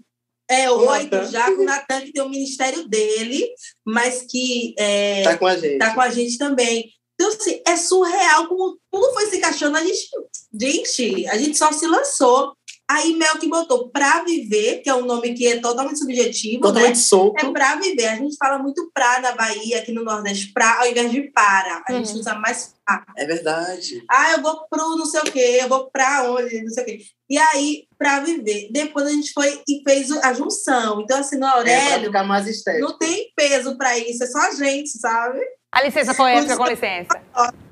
é oito Natan. já com o Natan, que tem o ministério dele, mas que é, Tá com a gente. tá com a gente também. Então, assim, é surreal como tudo foi se encaixando. A gente, gente, a gente só se lançou. Aí Mel que botou pra viver, que é um nome que é totalmente subjetivo, né? Totalmente solto. É pra viver. A gente fala muito pra na Bahia, aqui no Nordeste, pra ao invés de para. A gente Uhum. usa mais pra. É verdade. Ah, eu vou pro não sei o quê, eu vou pra onde, não sei o quê. E aí, pra viver. Depois a gente foi e fez a junção. Então, assim, no É pra Aurélio, ficar mais estético. não tem peso pra isso, é só a gente, sabe? A licença poética, com licença.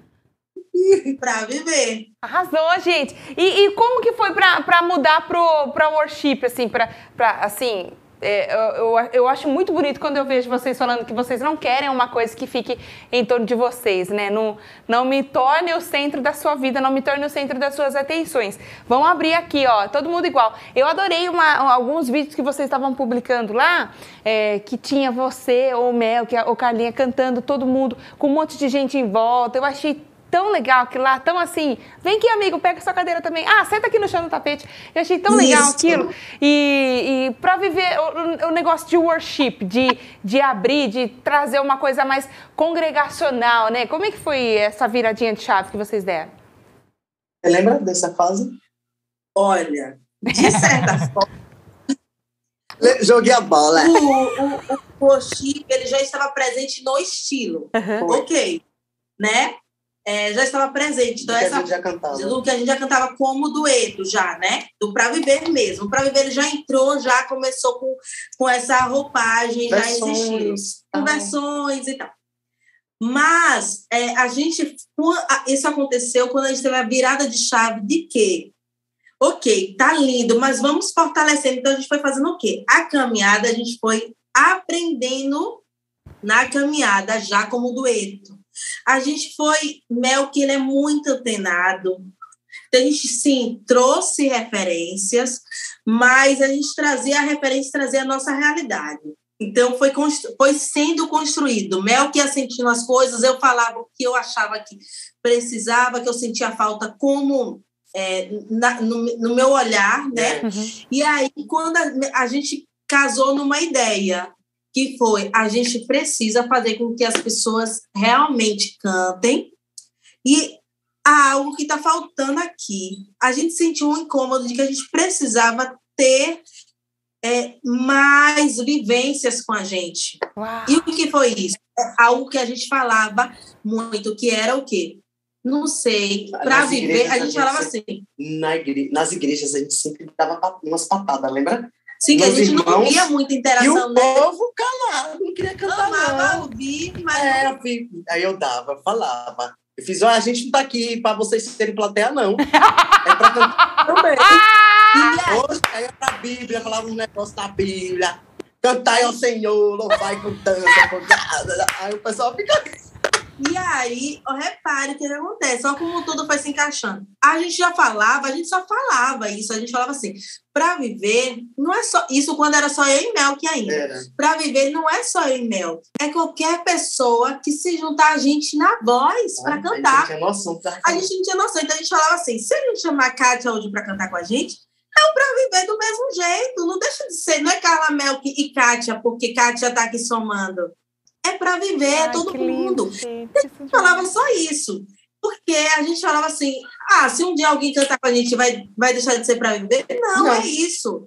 Pra viver. Arrasou, gente. E, e como que foi pra, pra mudar pro, pra worship, assim, pra, pra assim... é, eu, eu, eu acho muito bonito quando eu vejo vocês falando que vocês não querem uma coisa que fique em torno de vocês, né? Não, não me torne o centro da sua vida, não me torne o centro das suas atenções. Vamos abrir aqui, ó, todo mundo igual. Eu adorei uma- alguns vídeos que vocês estavam publicando lá, é, que tinha você, ou o Mel, que a- ou Carlinha cantando, todo mundo, com um monte de gente em volta. Eu achei tão legal que lá, tão assim, vem aqui, amigo, pega sua cadeira também. Ah, senta aqui no chão do tapete. Eu achei tão legal Isso. aquilo. E, e para viver o, o negócio de worship, de, de abrir, de trazer uma coisa mais congregacional, né? Como é que foi essa viradinha de chave que vocês deram? Você lembra dessa fase? Olha, de certa forma, Joguei a bola. o, o, o worship, ele já estava presente no estilo. Foi. Ok, né? É, já estava presente. Então, que a essa gente já cantava. do que a gente já cantava como dueto já, né? Do Pra Viver mesmo. O Pra Viver ele já entrou, já começou com, com essa roupagem, já existia. Versões. Com versões e tal. Mas é, a gente, isso aconteceu quando a gente teve a virada de chave de quê? Ok, tá lindo, mas vamos fortalecendo. Então a gente foi fazendo o quê? A caminhada, a gente foi aprendendo na caminhada, já como dueto. A gente foi, Mel, que ele é muito antenado. Então, a gente, sim, trouxe referências, mas a gente trazia a referência, trazia a nossa realidade. Então, foi, foi sendo construído. Mel que ia sentindo as coisas, eu falava o que eu achava que precisava, que eu sentia falta como é, na, no, no, meu olhar, né? Uhum. E aí, quando a, a gente casou numa ideia, que foi a gente precisa fazer com que as pessoas realmente cantem e há algo que está faltando aqui. A gente sentiu um incômodo de que a gente precisava ter é, mais vivências com a gente. Uau. E o que foi isso? Algo que a gente falava muito, que era o quê? Não sei. Para viver, a gente, a gente falava assim. Na igre... Nas igrejas a gente sempre dava umas patadas, lembra? Sim, que a gente irmãos, não via muita interação. E o né? povo calado, não queria cantar Amava não. ouvir, mas... É, eu aí eu dava, falava. Eu fiz, ó, a gente não tá aqui para vocês serem plateia, não. É para cantar também. E hoje, aí é pra Bíblia, falava um negócio da Bíblia. Cantai ao Senhor, louvai com dança. Aí o pessoal fica... E aí, repare o que acontece, só como tudo foi se encaixando. A gente já falava, a gente só falava isso, a gente falava assim, para viver, não é só isso quando era só eu e Mel que ainda. Para viver não é só eu e Mel, é qualquer pessoa que se juntar a gente na voz para cantar. A gente, noção, a gente não tinha noção, então a gente falava assim, se a gente chamar a Kátia hoje para cantar com a gente, é o para viver do mesmo jeito, não deixa de ser, não é Carla Mel e Kátia, porque Kátia está aqui somando é para viver, é Ai, é todo mundo. Lindo, a gente falava só isso. Porque a gente falava assim: ah, se um dia alguém cantar com a gente, vai, vai deixar de ser para viver? Não, não, é isso.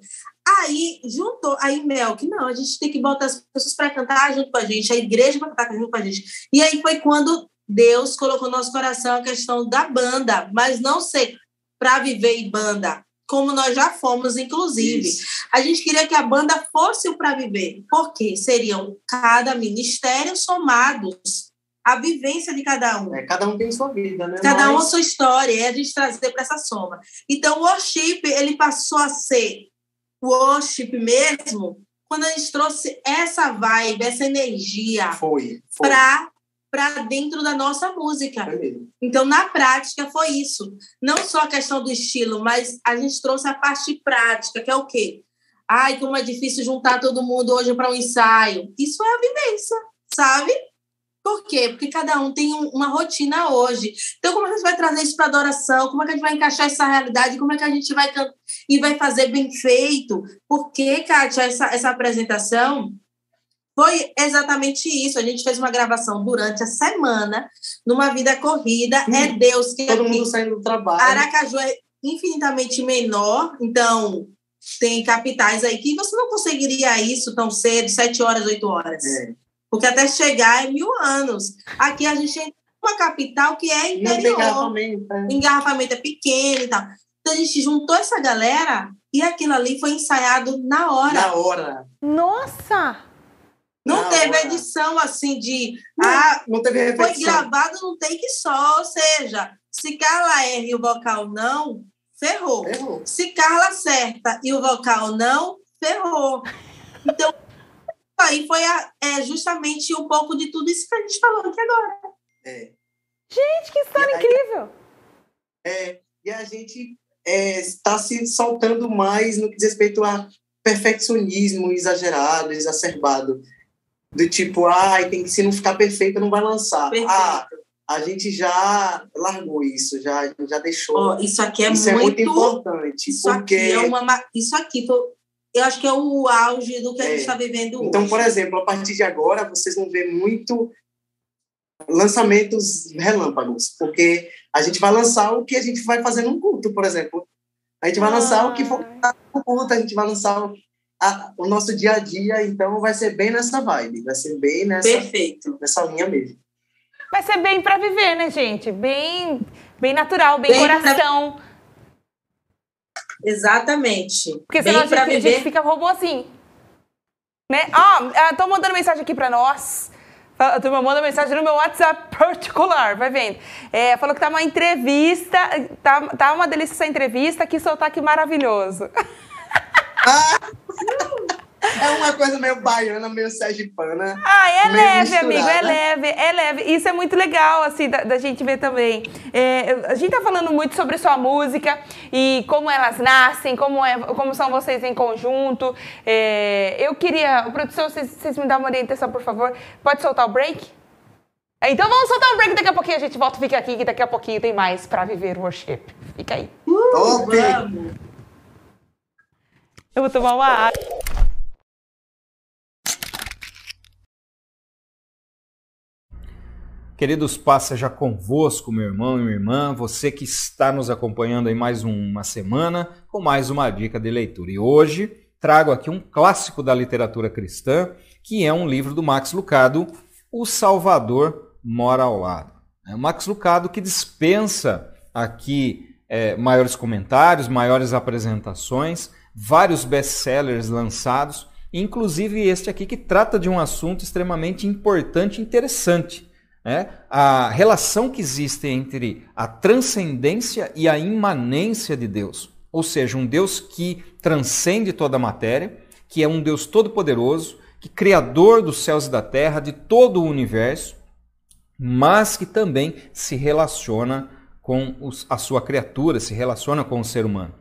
Aí juntou, aí Mel, que não, a gente tem que botar as pessoas para cantar junto com a gente, a igreja para cantar junto com a gente. E aí foi quando Deus colocou no nosso coração a questão da banda, mas não ser para viver em banda, como nós já fomos, inclusive. Isso. A gente queria que a banda fosse o para viver, porque seriam cada ministério somados a vivência de cada um. É, cada um tem sua vida, né? Cada Mas... um a sua história, é a gente trazer para essa soma. Então, o worship, ele passou a ser worship mesmo quando a gente trouxe essa vibe, essa energia para para dentro da nossa música. Então, na prática, foi isso. Não só a questão do estilo, mas a gente trouxe a parte prática, que é o quê? Ai, como é difícil juntar todo mundo hoje para um ensaio. Isso é a vivência, sabe? Por quê? Porque cada um tem uma rotina hoje. Então, como é que a gente vai trazer isso para adoração? Como é que a gente vai encaixar essa realidade? Como é que a gente vai e vai fazer bem feito? Porque, Kátia, essa, essa apresentação foi exatamente isso. A gente fez uma gravação durante a semana, numa vida corrida. Hum, é Deus que. Todo aqui, mundo saindo do trabalho. Aracaju é infinitamente menor, então tem capitais aí que você não conseguiria isso tão cedo, sete horas, oito horas. É. Porque até chegar é mil anos. Aqui a gente tem uma capital que é interior. Engarrafamento, é. engarrafamento é pequeno e tal. Então a gente juntou essa galera e aquilo ali foi ensaiado na hora. Na hora. Nossa! Não, não teve edição assim de. Não, ah, não teve repetição. Foi gravado num take só, ou seja, se Carla erra e o vocal não, ferrou. ferrou. Se Carla acerta e o vocal não, ferrou. Então, aí foi a, é, justamente um pouco de tudo isso que a gente falou aqui agora. É. Gente, que história aí, incrível! É, e a gente está é, se soltando mais no que diz respeito a perfeccionismo exagerado, exacerbado do tipo, ai, ah, tem que se não ficar perfeito, não vai lançar. Perfeito. Ah, a gente já largou isso, já, já deixou. Oh, isso aqui é, isso muito, é muito importante. Isso porque... aqui é uma. Isso aqui, eu acho que é o auge do que é. a gente está vivendo então, hoje. por exemplo, a partir de agora, vocês vão ver muito lançamentos relâmpagos, porque a gente vai lançar o que a gente vai fazer num culto, por exemplo. A gente vai lançar o que for no culto, a gente vai lançar a, o nosso dia a dia, então vai ser bem nessa vibe, vai ser bem nessa, Perfeito. nessa linha mesmo. Vai ser bem para viver, né, gente? Bem, bem natural, bem, bem coração. Pra... Exatamente. Porque senão a gente, viver... a gente fica robô assim. Né? Ó, oh, tô mandando mensagem aqui para nós. A turma manda mensagem no meu WhatsApp particular, vai vendo. É, falou que tá uma entrevista, tá, tá uma delícia essa entrevista, que sotaque maravilhoso. Ah! É uma coisa meio baiana, meio sergipana. Ah, é leve, misturada. amigo, é leve, é leve. Isso é muito legal, assim, da, da gente ver também. É, a gente tá falando muito sobre sua música e como elas nascem, como, é, como são vocês em conjunto. É, eu queria, produção, vocês, vocês me dão uma orientação, por favor. Pode soltar o break? Então vamos soltar o break, daqui a pouquinho a gente volta, fica aqui, que daqui a pouquinho tem mais pra viver o worship. Fica aí. Top! Vamos. Eu vou tomar uma água. Queridos, paz seja convosco, meu irmão e minha irmã, você que está nos acompanhando em mais uma semana com mais uma dica de leitura. E hoje trago aqui um clássico da literatura cristã, que é um livro do Max Lucado, O Salvador Mora ao Lado. É o Max Lucado que dispensa aqui é, maiores comentários, maiores apresentações, vários best-sellers lançados, inclusive este aqui que trata de um assunto extremamente importante e interessante né? a relação que existe entre a transcendência e a imanência de Deus. Ou seja, um Deus que transcende toda a matéria, que é um Deus todo-poderoso, que criador dos céus e da terra, de todo o universo, mas que também se relaciona com os, a sua criatura, se relaciona com o ser humano.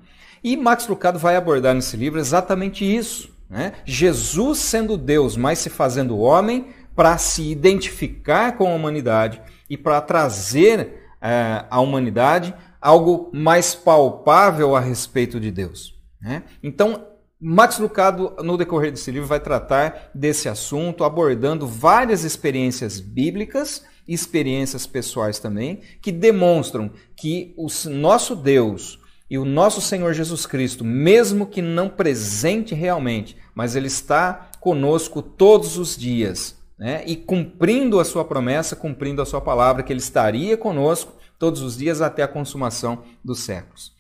E Max Lucado vai abordar nesse livro exatamente isso. Né? Jesus sendo Deus, mas se fazendo homem, para se identificar com a humanidade e para trazer é, à humanidade algo mais palpável a respeito de Deus. Né? Então, Max Lucado, no decorrer desse livro, vai tratar desse assunto, abordando várias experiências bíblicas experiências pessoais também, que demonstram que o nosso Deus e o nosso Senhor Jesus Cristo, mesmo que não presente realmente, mas Ele está conosco todos os dias né? e cumprindo a sua promessa, cumprindo a sua palavra, que ele estaria conosco todos os dias até a consumação dos séculos.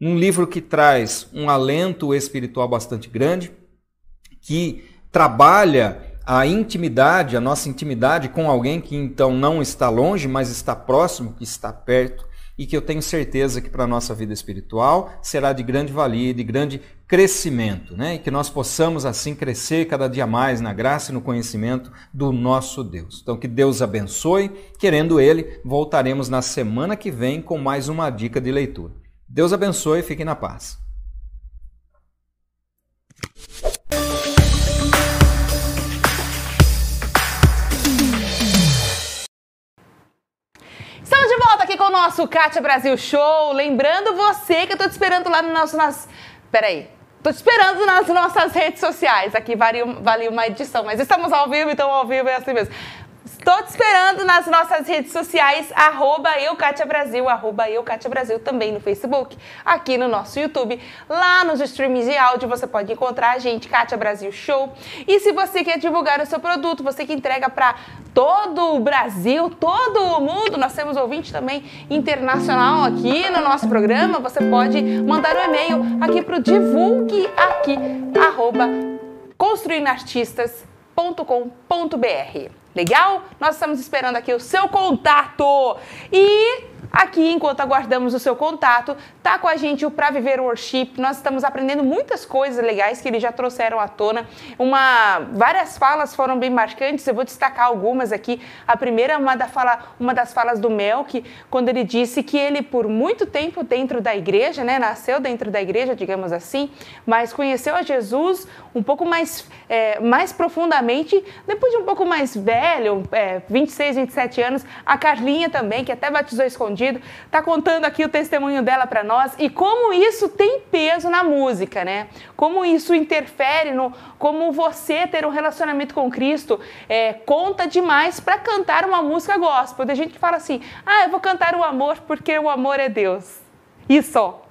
Um livro que traz um alento espiritual bastante grande, que trabalha a intimidade, a nossa intimidade com alguém que então não está longe, mas está próximo, que está perto, e que eu tenho certeza que para a nossa vida espiritual será de grande valia, de grande crescimento, né? E que nós possamos assim crescer cada dia mais na graça e no conhecimento do nosso Deus. Então que Deus abençoe, querendo ele, voltaremos na semana que vem com mais uma dica de leitura. Deus abençoe, fiquem na paz. Nosso Kátia Brasil Show. Lembrando você que eu tô te esperando lá no nosso. Nas... Peraí. Tô te esperando nas nossas redes sociais. Aqui vale uma edição, mas estamos ao vivo, então ao vivo é assim mesmo. Estou te esperando nas nossas redes sociais, arroba Brasil, arroba Brasil também no Facebook, aqui no nosso YouTube, lá nos streams de áudio você pode encontrar a gente, Kátia Brasil Show. E se você quer divulgar o seu produto, você que entrega para todo o Brasil, todo o mundo, nós temos ouvinte também internacional aqui no nosso programa, você pode mandar um e-mail aqui para o divulgue aqui, arroba construinartistas.com.br. Legal? Nós estamos esperando aqui o seu contato. E aqui, enquanto aguardamos o seu contato, tá com a gente o Pra Viver Worship. Nós estamos aprendendo muitas coisas legais que eles já trouxeram à tona. Uma, várias falas foram bem marcantes, eu vou destacar algumas aqui. A primeira é uma, da fala, uma das falas do Melk, quando ele disse que ele, por muito tempo dentro da igreja, né, nasceu dentro da igreja, digamos assim, mas conheceu a Jesus um pouco mais, é, mais profundamente, depois de um pouco mais velho, é, 26, 27 anos. A Carlinha também, que até batizou escondido, está contando aqui o testemunho dela para nós e como isso tem peso na música, né? Como isso interfere no como você ter um relacionamento com Cristo é, conta demais para cantar uma música gospel. Tem gente que fala assim: ah, eu vou cantar o amor porque o amor é Deus. Só.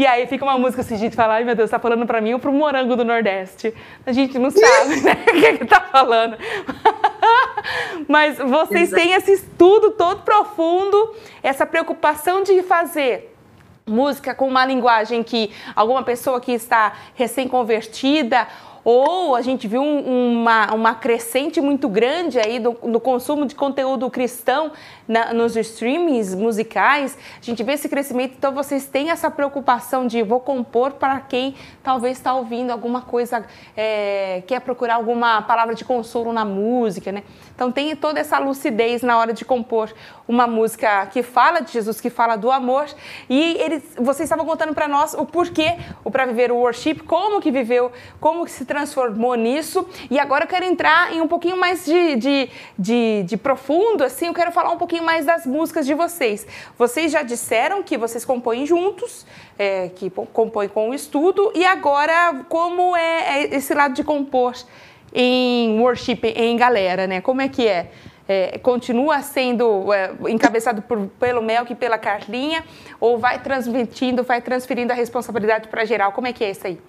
E aí fica uma música assim, a gente fala, ai meu Deus, tá falando pra mim ou pro morango do Nordeste? A gente não sabe, né, o que, que tá falando. Mas vocês Exato. têm esse estudo todo profundo, essa preocupação de fazer música com uma linguagem que alguma pessoa que está recém-convertida ou a gente viu um, uma, uma crescente muito grande aí do, do consumo de conteúdo cristão na, nos streamings musicais, a gente vê esse crescimento, então vocês têm essa preocupação de vou compor para quem talvez está ouvindo alguma coisa, é, quer procurar alguma palavra de consolo na música, né? Então tem toda essa lucidez na hora de compor uma música que fala de Jesus, que fala do amor. E eles, vocês estavam contando para nós o porquê, o para viver o worship, como que viveu, como que se transformou nisso. E agora eu quero entrar em um pouquinho mais de, de, de, de profundo, assim, eu quero falar um pouquinho mais das músicas de vocês. Vocês já disseram que vocês compõem juntos, é, que compõem com o estudo, e agora como é, é esse lado de compor? em worship, em galera, né? Como é que é? é continua sendo é, encabeçado por, pelo Melk e pela Carlinha ou vai transmitindo, vai transferindo a responsabilidade para geral? Como é que é isso aí?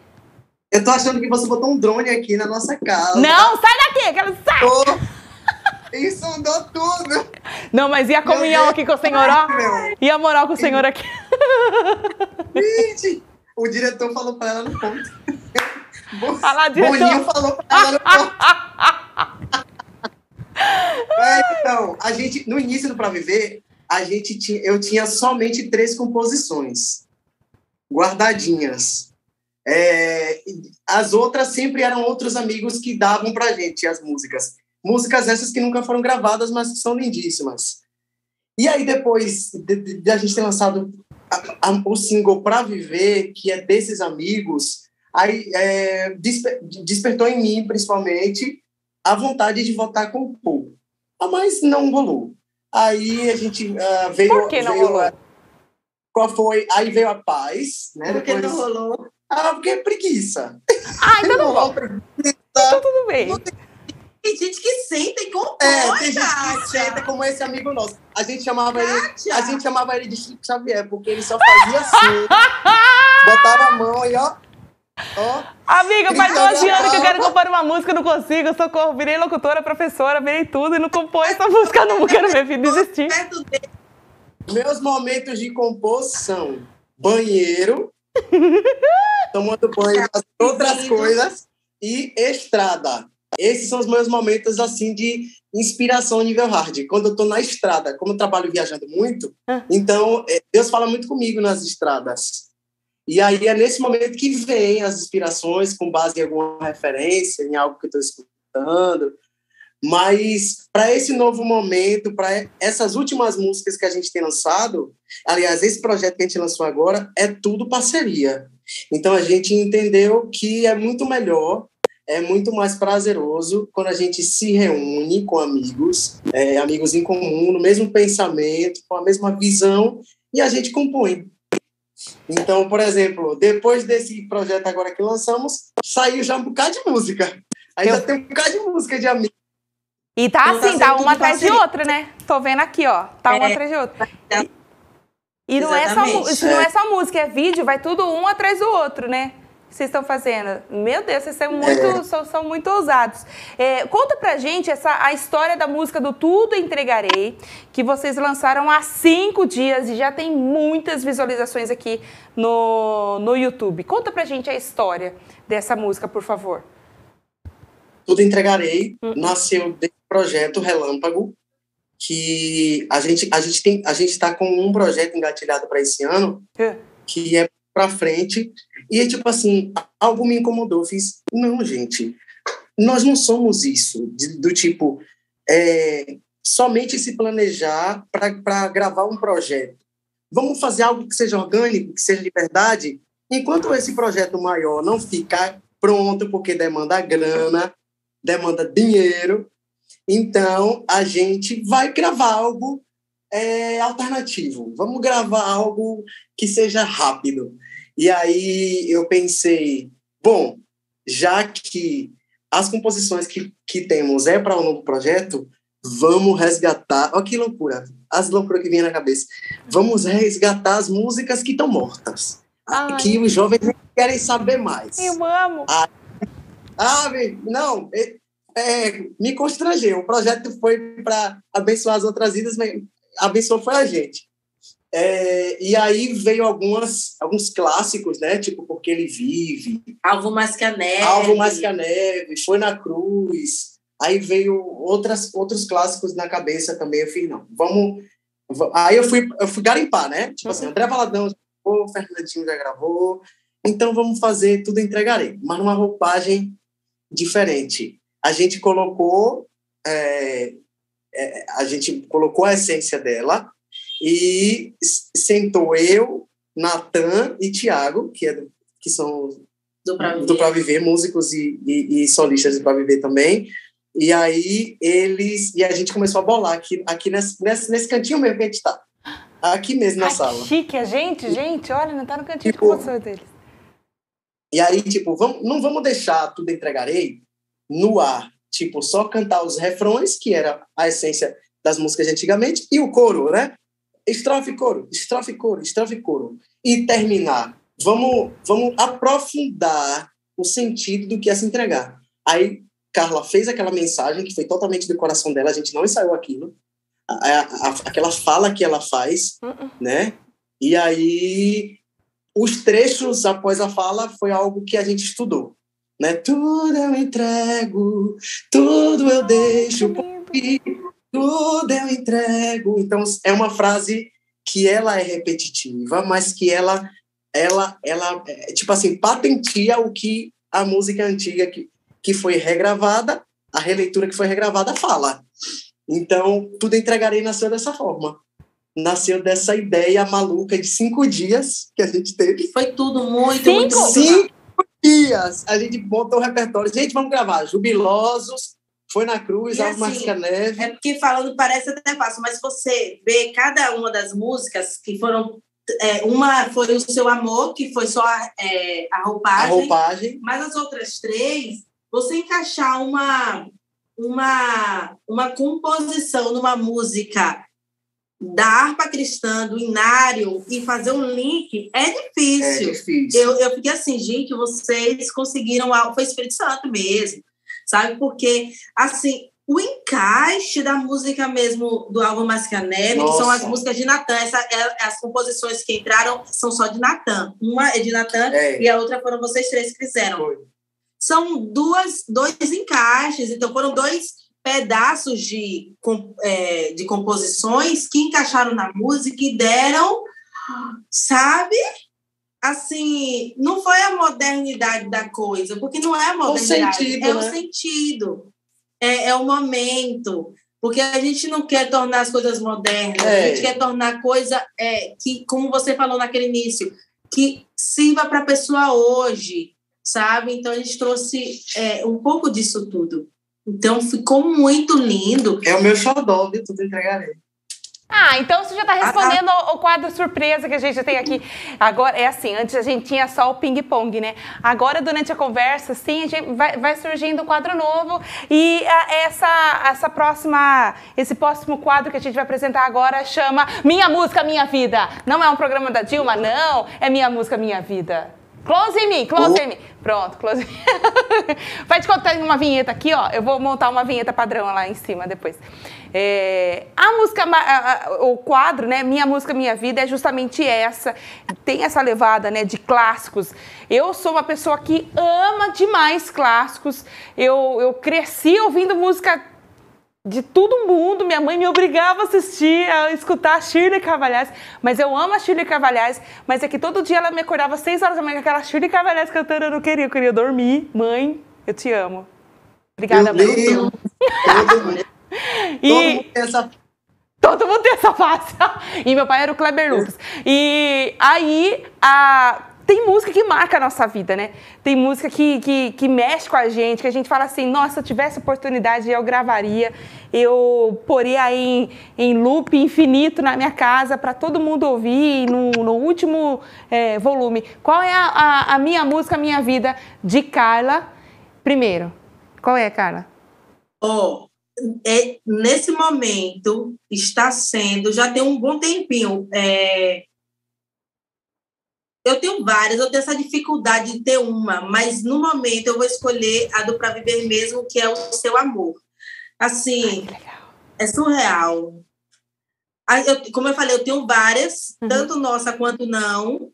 Eu tô achando que você botou um drone aqui na nossa casa. Não, sai daqui! Aquela... Sai! Oh, isso mudou tudo! Não, mas e a comunhão aqui com o Senhor, ó? E a moral com o Senhor aqui? Gente, o diretor falou para ela no ponto. Olha lá, diretor. Boninho falou pra ela no ponto. é, então, a gente, no início do Pra Viver, a gente tinha, eu tinha somente três composições guardadinhas. É, as outras sempre eram outros amigos que davam pra gente as músicas. Músicas essas que nunca foram gravadas, mas que são lindíssimas. E aí, depois de, de, de a gente ter lançado a, a, o single Pra Viver, que é desses amigos, aí é, desper, despertou em mim, principalmente, a vontade de votar com o povo. Ah, mas não rolou. Aí a gente uh, veio. Por que não veio, rolou? Qual foi? Aí veio a paz, né? Por que Depois... não rolou? Ah, porque é preguiça. Ah, então não rolou. Então tudo bem. Tem gente que senta e compõe, É, tem gente que senta como esse amigo nosso. A gente chamava ele, a gente chamava ele de Chico Xavier, porque ele só fazia assim, botava a mão e ó, Oh, Amiga, faz 12 anos que eu quero compor uma música, não consigo, socorro. Virei locutora, professora, virei tudo e não compõe essa música nunca no meu filho, desisti. Meus momentos de compor são banheiro, tomando banho, outras coisas e estrada. Esses são os meus momentos assim de inspiração nível hard. Quando eu tô na estrada, como eu trabalho viajando muito, ah. então é, Deus fala muito comigo nas estradas. E aí é nesse momento que vem as inspirações com base em alguma referência, em algo que eu estou escutando. Mas para esse novo momento, para essas últimas músicas que a gente tem lançado, aliás, esse projeto que a gente lançou agora é tudo parceria. Então a gente entendeu que é muito melhor, é muito mais prazeroso quando a gente se reúne com amigos, é, amigos em comum, no mesmo pensamento, com a mesma visão, e a gente compõe. Então, por exemplo, depois desse projeto agora que lançamos, saiu já um bocado de música. Ainda Eu... tem um bocado de música de amigos. E tá então, assim, tá, tá uma atrás de outra, né? Tô vendo aqui, ó. Tá é. uma atrás de outra. E, e não, é só, não é só música, é vídeo, vai tudo um atrás do outro, né? Vocês estão fazendo? Meu Deus, vocês são muito, é. são, são, muito ousados. É, conta pra gente essa, a história da música do Tudo Entregarei, que vocês lançaram há cinco dias e já tem muitas visualizações aqui no, no YouTube. Conta pra gente a história dessa música, por favor. Tudo Entregarei hum. nasceu desse projeto Relâmpago, que a gente a gente tem a gente está com um projeto engatilhado para esse ano, é. que é para frente e, tipo assim, algo me incomodou. fiz, não, gente, nós não somos isso, de, do tipo, é, somente se planejar para gravar um projeto. Vamos fazer algo que seja orgânico, que seja de verdade, enquanto esse projeto maior não ficar pronto, porque demanda grana, demanda dinheiro, então a gente vai gravar algo é, alternativo. Vamos gravar algo que seja rápido. E aí eu pensei, bom, já que as composições que, que temos é para um novo projeto, vamos resgatar. Olha que loucura, as loucuras que vêm na cabeça. Vamos resgatar as músicas que estão mortas. Ai. Que os jovens querem saber mais. Eu amo. Ah, ah não, é, é, me constrangeu. O projeto foi para abençoar as outras vidas, mas abençoou foi a gente. É, e aí veio algumas, alguns clássicos, né? Tipo Porque Ele Vive. Alvo Mais Que a Neve. Alvo Mais Que a Neve, Foi na Cruz. Aí veio outras, outros clássicos na cabeça também. Eu fiz, não, vamos... Aí eu fui, eu fui garimpar, né? Tipo assim, André Valadão já gravou, Fernandinho já gravou. Então vamos fazer Tudo Entregarei. Mas numa roupagem diferente. A gente colocou... É, é, a gente colocou a essência dela e sentou eu, Natan e Tiago, que, é, que são do Pra Viver, do pra viver músicos e, e, e solistas do Pra Viver também. E aí eles. E a gente começou a bolar aqui, aqui nesse, nesse, nesse cantinho mesmo que a gente está. Aqui mesmo na Ai, sala. chique, a gente, gente, olha, não tá no cantinho Tipo, de deles. E aí, tipo, vamos, não vamos deixar tudo entregarei no ar. Tipo, só cantar os refrões, que era a essência das músicas de antigamente, e o coro, né? Estrofe, coro, estrofe, coro, estrofe, coro. E terminar. Vamos, vamos aprofundar o sentido do que é se entregar. Aí, Carla fez aquela mensagem que foi totalmente do coração dela, a gente não ensaiou aquilo. A- a- a- aquela fala que ela faz, Uh-uh. né? E aí os trechos após a fala foi algo que a gente estudou, né? Tudo eu entrego, tudo eu deixo por ti, tudo eu entrego. Então é uma frase que ela é repetitiva, mas que ela ela ela é, tipo assim patenteia o que a música antiga que, que foi regravada, a releitura que foi regravada fala. Então, tudo entregarei nasceu dessa forma. Nasceu dessa ideia maluca de cinco dias que a gente teve. Foi tudo muito, Cinco? muito Cinco dias! A gente montou o repertório. Gente, vamos gravar. Jubilosos, foi na cruz, E Mais assim, que a Neve. É porque falando parece até fácil, mas você vê cada uma das músicas que foram. é, uma foi o seu amor, que foi só a, é, a A roupagem, roupagem. mas as outras três, você encaixar uma, uma, uma composição numa música da harpa cristã, do inário, e fazer um link é É difícil. difícil. Eu, eu fiquei assim, gente, vocês conseguiram algo, foi Espírito Santo mesmo, sabe? Porque, assim, o encaixe da música mesmo do álbum Mais que são as músicas de Natan, essa, é- as composições que entraram são só de Natan. Uma é de Natan É, e a outra foram vocês três que fizeram. foi. São duas, dois encaixes, então foram dois pedaços de, é, de composições que encaixaram na música e deram, sabe? Assim, não foi a modernidade da coisa, porque não é a modernidade, sentido, é o né? sentido, é, é o momento. Porque a gente não quer tornar as coisas modernas, a É. gente quer tornar coisa é, que, como você falou naquele início, que sirva para a pessoa hoje, sabe? Então a gente trouxe é, um pouco disso tudo. Então ficou muito lindo. É o meu xodó, viu? Tudo entregarei. Ah, então você já está respondendo ao quadro surpresa que a gente tem aqui. Agora, é assim, antes a gente tinha só o ping-pong, né? Agora, durante a conversa, sim, a gente vai, vai surgindo um quadro novo. E ah, essa, essa próxima, esse próximo quadro que a gente vai apresentar agora chama Minha Música, Minha Vida. Não é um programa da Dilma, não. É Minha Música, Minha Vida. Close em mim, close em mim. Pronto, close em mim. Vai te contar uma vinheta aqui, ó. Eu vou montar uma vinheta padrão lá em cima depois. É, a música, a- a- o quadro, né? Minha música, minha vida é justamente essa. Tem essa levada, né? De clássicos. Eu sou uma pessoa que ama demais clássicos. Eu, eu cresci ouvindo música de todo mundo. Minha mãe me obrigava a assistir, a escutar a Shirley Cavalhais. Mas eu amo a Shirley Cavalhais. Mas é que todo dia ela me acordava às 6 horas da manhã com aquela Shirley Cavalhais cantando. Eu não queria, eu queria dormir. Mãe, eu te amo. Obrigada, Meu mãe. Deus. Todo mundo, E todo mundo tem essa todo mundo tem essa face. E meu pai era o Kleber Lucas. E aí, a... tem música que marca a nossa vida, né? Tem música que, que, que mexe com a gente, que a gente fala assim, nossa, se eu tivesse oportunidade, eu gravaria, eu poria em, em loop infinito na minha casa para todo mundo ouvir no, no último eh, volume. Qual é a, a, a minha música, a minha vida, de Carla? Primeiro, qual é, Carla? Ó, é, nesse momento está sendo, já tem um bom tempinho. é, eu tenho várias, eu tenho essa dificuldade de ter uma, mas no momento eu vou escolher a do Pra Viver Mesmo, que é o seu amor. Assim, Legal. é surreal. eu, como eu falei, eu tenho várias, uhum. tanto nossa quanto não,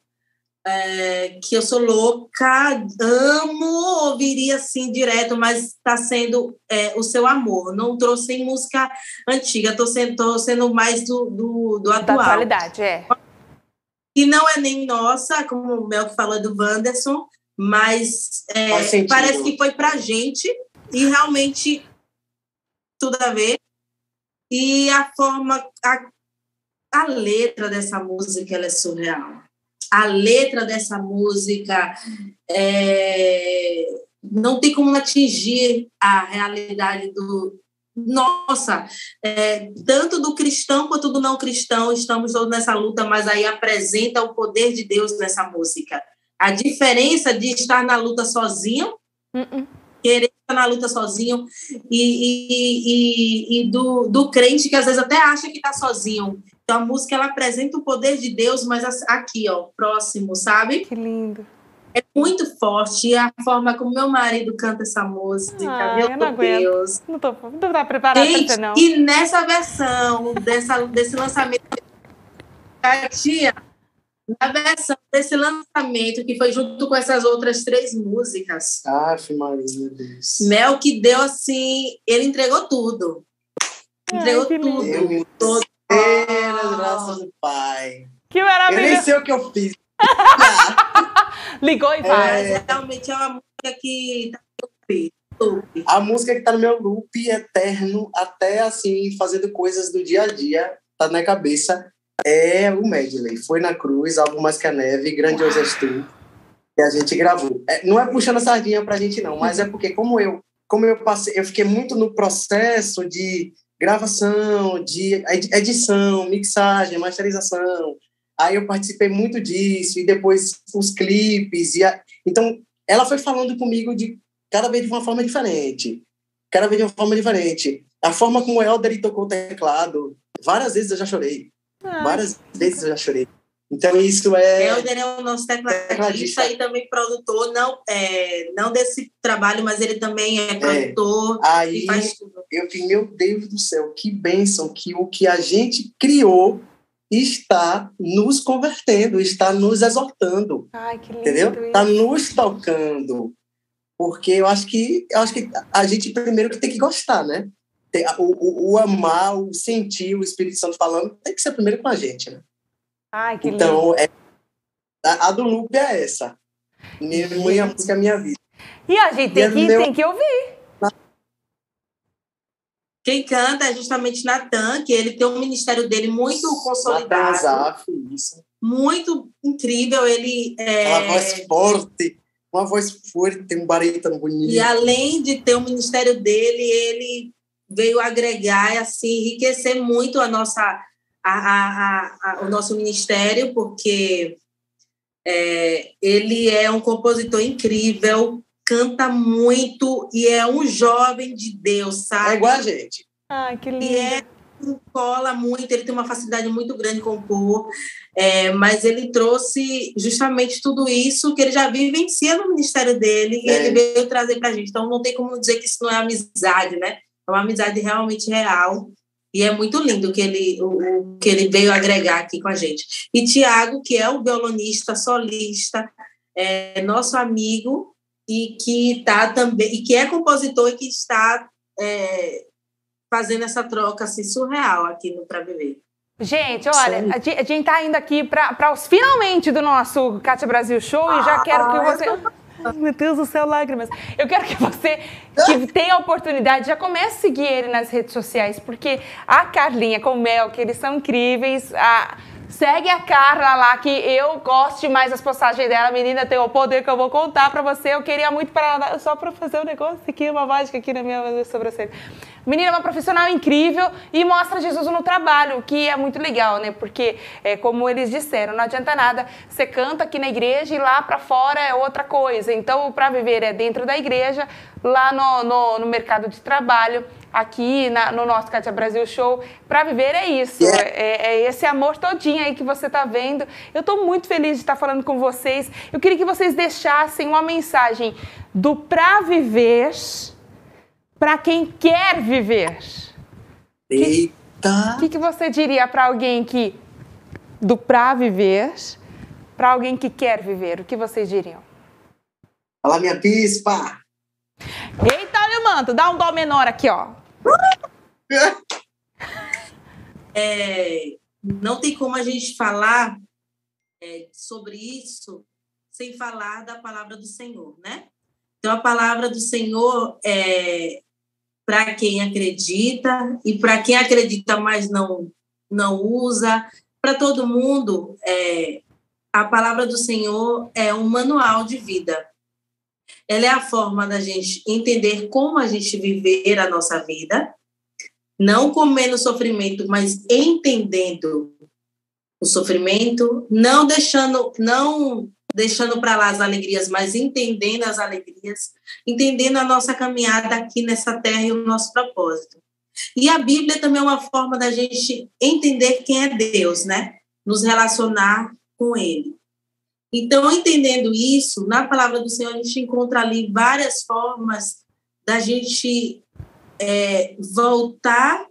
é, que eu sou louca, amo, ouviria assim direto, mas está sendo é, o seu amor. Não trouxe em música antiga, estou sendo, sendo mais do, do, do atual. Da atualidade, é. E não é nem nossa, como o Mel que falou do Wanderson, mas é, parece que foi para gente e realmente tudo a ver. E a forma, a, a letra dessa música ela é surreal a letra dessa música é, não tem como atingir a realidade do. Nossa, é, tanto do cristão quanto do não cristão, estamos todos nessa luta, mas aí apresenta o poder de Deus nessa música. A diferença de estar na luta sozinho, uh -uh. querer estar na luta sozinho, e, e, e, e do, do crente que às vezes até acha que está sozinho, então, a música ela apresenta o poder de Deus, mas aqui, ó, próximo, sabe? Que lindo. É muito forte. E a forma como meu marido canta essa música, Ai, meu não Deus. Não tô, não tô preparada Gente, pra não. E nessa versão dessa, desse lançamento, tia, na versão desse lançamento, que foi junto com essas outras três músicas. Aff, Maria, meu Deus. Mel que deu assim, ele entregou tudo. Entregou Ai, tudo. Todo, nas graças do Pai. Que maravilha! Eu nem sei o que eu fiz. Ligou e vai. É... Realmente é uma música que tá a música que tá no meu loop eterno, até assim, fazendo coisas do dia a dia, tá na cabeça, é o Medley. Foi na Cruz, algo mais que a neve, Grandioso És Tu, que a gente gravou. É, não é puxando a sardinha pra gente, não, mas é porque, como eu, como eu passei, eu fiquei muito no processo de gravação, de edição, mixagem, masterização. Aí eu participei muito disso, e depois os clipes. E a... Então, ela foi falando comigo de cada vez de uma forma diferente. Cada vez de uma forma diferente. A forma como o Helder tocou o teclado, várias vezes eu já chorei. Ah, várias vezes eu já chorei. Então, isso é. Helder é o nosso tecladista e também produtor, não, é, não desse trabalho, mas ele também é, é. produtor é. Aí, e faz tudo. Eu vi, meu Deus do céu, que bênção que o que a gente criou está nos convertendo, está nos exortando. Ai, que lindo entendeu? Está nos tocando. Porque eu acho que eu acho que a gente primeiro que tem que gostar, né? O, o, o amar, o sentir o Espírito Santo falando, tem que ser primeiro com a gente, né? Ai, que então, lindo. É, a, a, do Loop é essa. Minha, minha música é minha vida. E a gente tem, que, meu... tem que ouvir. Quem canta é justamente Natan, que ele tem um ministério dele muito consolidado. Isso. Muito incrível. Ele é... Uma voz forte, uma voz forte, um barítono bonito. E além de ter o um ministério dele, ele veio agregar e assim, enriquecer muito a nossa a, a, a, o nosso ministério, porque é, ele é um compositor incrível, canta muito e é um jovem de Deus, sabe? É igual a gente. Ai, que lindo. E é, cola muito, ele tem uma facilidade muito grande em compor, é, mas ele trouxe justamente tudo isso que ele já vivencia no ministério dele e é. ele veio trazer para a gente. Então não tem como dizer que isso não é amizade, né? É uma amizade realmente real. E é muito lindo que ele, o, o que ele veio agregar aqui com a gente. E Tiago, que é o violonista solista, é nosso amigo e que tá também e que é compositor e que está é, fazendo essa troca assim surreal aqui no Pra Viver. Gente, olha, a gente está indo aqui para os finalmente do nosso Cátia Brasil Show e já quero que você. Meu Deus do céu, lágrimas. Eu quero que você, que tenha a oportunidade, já comece a seguir ele nas redes sociais, porque a Carlinha com o Mel, que eles são incríveis. A, segue a Carla lá, que eu gosto mais das postagens dela. Menina, tem o poder que eu vou contar para você. Eu queria muito para só para fazer um negócio aqui, uma mágica aqui na minha sobrancelha. Menina é uma profissional incrível e mostra Jesus no trabalho, o que é muito legal, né? Porque, é, como eles disseram, não adianta nada. Você canta aqui na igreja e lá para fora é outra coisa. Então, para viver é dentro da igreja, lá no, no, no mercado de trabalho, aqui na, no nosso Cátia Brasil Show. Para viver é isso, é, é, esse amor todinho aí que você está vendo. Eu estou muito feliz de estar falando com vocês. Eu queria que vocês deixassem uma mensagem do para viver para quem quer viver. Eita! O que, que você diria para alguém que do pra viver, para alguém que quer viver? O que vocês diriam? Fala minha pispa. Eita, olha o manto, dá um dó menor aqui, ó. É, não tem como a gente falar é, sobre isso sem falar da palavra do Senhor, né? Então, a palavra do Senhor é para quem acredita e para quem acredita, mas não, não usa, para todo mundo, é, a palavra do Senhor é um manual de vida. Ela é a forma da gente entender como a gente viver a nossa vida, não comendo sofrimento, mas entendendo o sofrimento, não deixando, não deixando para lá as alegrias, mas entendendo as alegrias, entendendo a nossa caminhada aqui nessa terra e o nosso propósito. E a Bíblia também é uma forma da gente entender quem é Deus, né? Nos relacionar com Ele. Então, entendendo isso, na palavra do Senhor, a gente encontra ali várias formas da gente é, voltar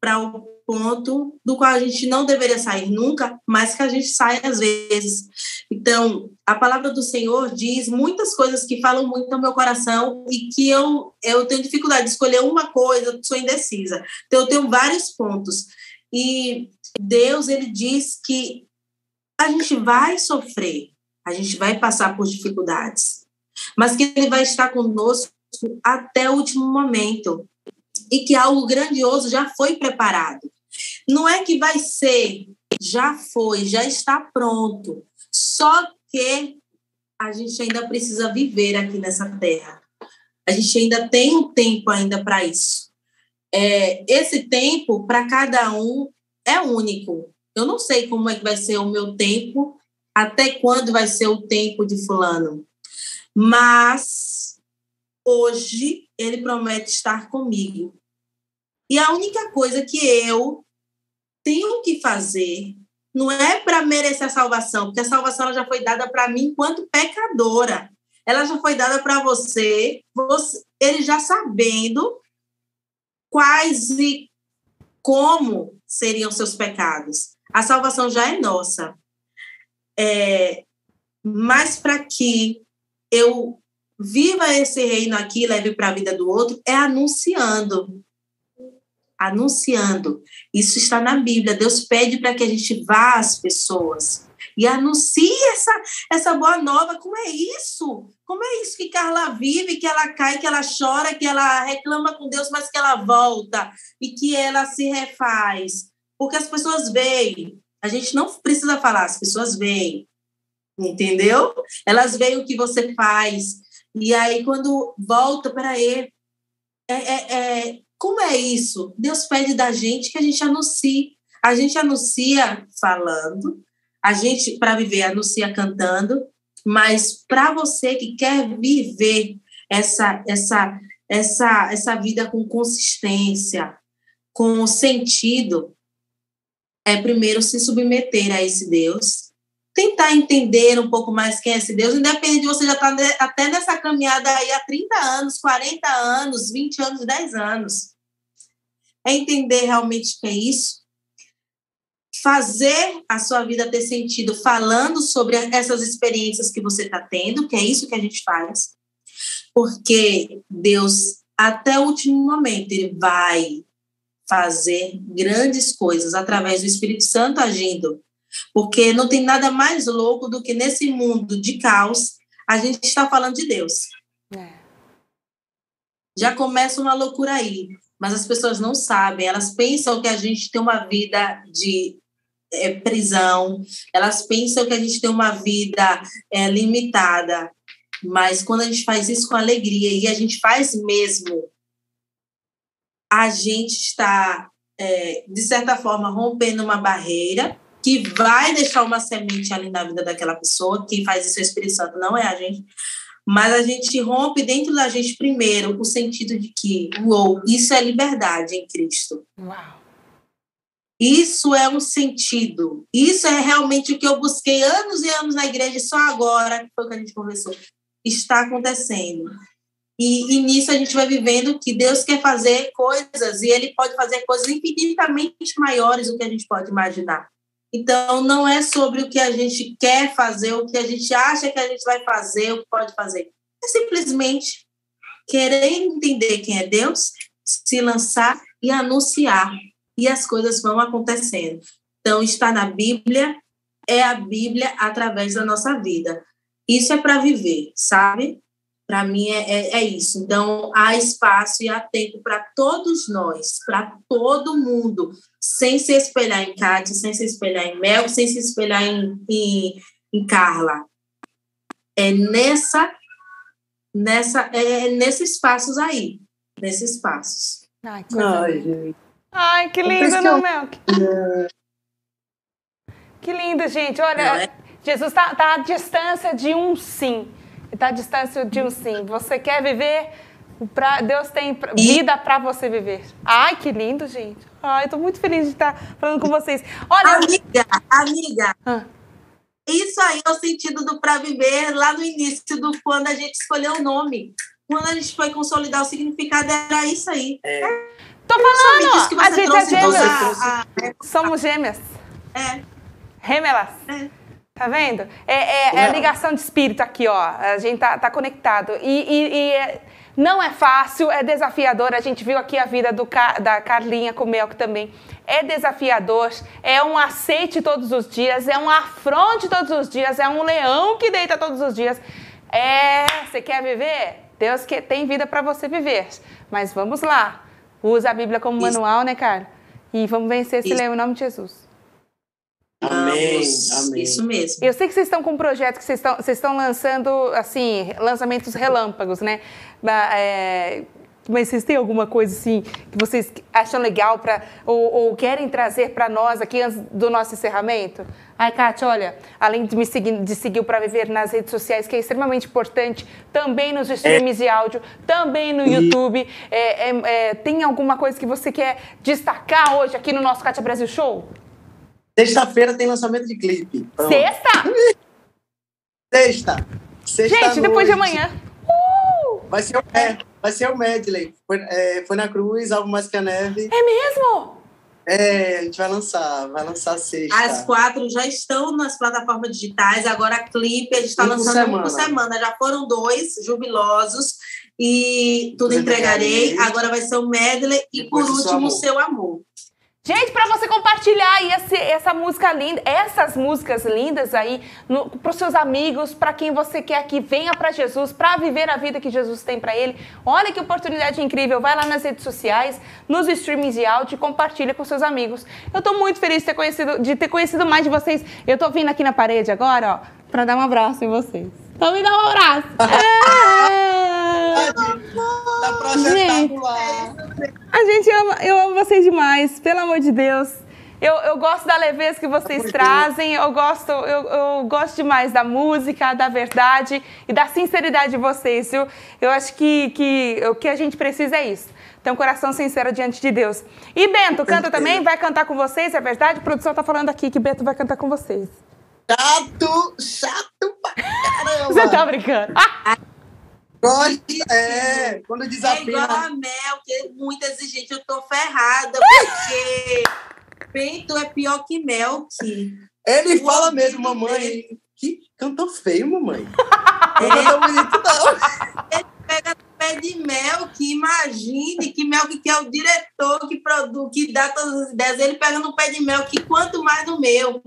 para o ponto do qual a gente não deveria sair nunca, mas que a gente sai às vezes. Então, a palavra do Senhor diz muitas coisas que falam muito ao meu coração e que eu, eu tenho dificuldade de escolher uma coisa, sou indecisa. Então, eu tenho vários pontos. E Deus, ele diz que a gente vai sofrer, a gente vai passar por dificuldades, mas que ele vai estar conosco até o último momento e que algo grandioso já foi preparado. Não é que vai ser, já foi, já está pronto. Só que a gente ainda precisa viver aqui nessa terra. A gente ainda tem um tempo ainda para isso. É, esse tempo para cada um é único. Eu não sei como é que vai ser o meu tempo, até quando vai ser o tempo de fulano. Mas hoje ele promete estar comigo. E a única coisa que eu tenho que fazer não é para merecer a salvação, porque a salvação já foi dada para mim enquanto pecadora. Ela já foi dada para você, você, ele já sabendo quais e como seriam seus pecados. A salvação já é nossa. É, mas para que eu viva esse reino aqui, leve para a vida do outro, é anunciando anunciando. Isso está na Bíblia. Deus pede para que a gente vá às pessoas e anuncie essa, essa boa nova. Como é isso? Como é isso que Carla vive, que ela cai, que ela chora, que ela reclama com Deus, mas que ela volta e que ela se refaz? Porque as pessoas veem. A gente não precisa falar, as pessoas veem. Entendeu? Elas veem o que você faz. E aí, quando volta, ele, é, é, é, como é isso? Deus pede da gente que a gente anuncie. A gente anuncia falando, a gente, para viver, anuncia cantando, mas para você que quer viver essa, essa, essa, essa vida com consistência, com sentido, é primeiro se submeter a esse Deus, tentar entender um pouco mais quem é esse Deus, independente de você já estar tá até nessa caminhada aí há 30 anos, 40 anos, 20 anos, 10 anos. É entender realmente que é isso, fazer a sua vida ter sentido falando sobre essas experiências que você está tendo, que é isso que a gente faz, porque Deus, até o último momento, Ele vai fazer grandes coisas através do Espírito Santo agindo porque não tem nada mais louco do que nesse mundo de caos a gente está falando de Deus. É. Já começa uma loucura aí, mas as pessoas não sabem, elas pensam que a gente tem uma vida de é, prisão, elas pensam que a gente tem uma vida é, limitada, mas quando a gente faz isso com alegria e a gente faz mesmo, a gente está, é, de certa forma, rompendo uma barreira que vai deixar uma semente ali na vida daquela pessoa, quem faz isso é o Espírito Santo, não é a gente, mas a gente rompe dentro da gente primeiro o sentido de que, uou, isso é liberdade em Cristo. Uau. Isso é um sentido. Isso é realmente o que eu busquei anos e anos na igreja, e só agora, que foi o que a gente conversou, está acontecendo. E, e, nisso a gente vai vivendo que Deus quer fazer coisas e Ele pode fazer coisas infinitamente maiores do que a gente pode imaginar. Então, não é sobre o que a gente quer fazer, o que a gente acha que a gente vai fazer, o que pode fazer. É simplesmente querer entender quem é Deus, se lançar e anunciar. E as coisas vão acontecendo. Então, está na Bíblia, é a Bíblia através da nossa vida. Isso é para viver, sabe? Para mim é, é, é, isso. Então, há espaço e há tempo para todos nós, para todo mundo, sem se espelhar em Cátia, sem se espelhar em Mel, sem se espelhar em, em, em Carla. É nessa, nessa, é nesses passos aí, nesses passos. Ai, que, Ai, gente. Ai, que lindo, não, Mel? Que lindo, gente. Olha, é? Jesus está tá à distância de um sim está à distância de um sim. Você quer viver? Pra, Deus tem vida para você viver. Ai, que lindo, gente. Ai, eu tô muito feliz de estar falando com vocês. Olha, amiga, amiga. Ah. Isso aí é o sentido do para viver lá no início do quando a gente escolheu o nome. Quando a gente foi consolidar o significado era isso aí. É. Tô falando, a gente é gêmeas. A, a... Somos gêmeas. É. Gemelas. É. Tá vendo? É, é, é, a ligação de espírito aqui, ó. A gente tá, tá conectado. E, e, e, é, não é fácil, é desafiador. A gente viu aqui a vida do, da Carlinha com o Melk também. É desafiador, é um aceite todos os dias, é um afronte todos os dias, é um leão que deita todos os dias. É, você quer viver? Deus que tem vida para você viver. Mas vamos lá. Usa a Bíblia como Isso. manual, né, cara? E vamos vencer esse Isso. leão em nome de Jesus. Amém, amém. Isso mesmo. Eu sei que vocês estão com um projeto que vocês estão, vocês estão lançando, assim, lançamentos relâmpagos, né? É, mas vocês têm alguma coisa assim que vocês acham legal para ou, ou, querem trazer para nós aqui antes do nosso encerramento? Ai, Kátia, olha, além de me seguir, de seguir o Para Viver nas redes sociais, que é extremamente importante, também nos streams é. de áudio, também no YouTube, é, é, é, tem alguma coisa que você quer destacar hoje aqui no nosso Kátia Brasil Show? Sexta-feira tem lançamento de clipe. Pronto. Sexta? Sexta. Sexta Gente, noite. depois de amanhã. Uh! Vai, ser, é, vai ser o medley. Foi, é, foi na Cruz, algo mais que a neve. É mesmo? É, a gente vai lançar, vai lançar sexta. As quatro já estão nas plataformas digitais, agora a clipe, a gente está lançando semana. um por semana. Já foram dois, jubilosos, e tudo entregarei. entregarei. Agora vai ser o medley e, por último, o seu amor. Gente, para você compartilhar aí esse, essa música linda, essas músicas lindas aí para os seus amigos, para quem você quer que venha para Jesus, para viver a vida que Jesus tem para ele. Olha que oportunidade incrível. Vai lá nas redes sociais, nos streamings de áudio e compartilha com seus amigos. Eu estou muito feliz de ter, conhecido, de ter conhecido mais de vocês. Eu estou vindo aqui na parede agora, ó, para dar um abraço em vocês. Então me dá um abraço. é. Gente, a gente ama, eu amo vocês demais, pelo amor de Deus. Eu, eu gosto da leveza que vocês trazem, eu gosto, eu, eu gosto demais da música, da verdade e da sinceridade de vocês. Eu, eu acho que, que o que a gente precisa é isso. Ter um coração sincero diante de Deus. E Bento, canta também? Vai cantar com vocês, é verdade? A produção tá falando aqui que Bento vai cantar com vocês. Chato, chato pra caramba. Você tá brincando? Gosto, é, quando desafina... É igual a Mel, que é muito exigente, eu tô ferrada, porque Peito é pior que Melk. Ele fala mesmo, mamãe, que canta feio, mamãe. Não canta bonito, não. Ele pega no pé de Melk, imagine que Melk que é o diretor que produz, que dá todas as ideias, ele pega no pé de Melk, quanto mais no meu.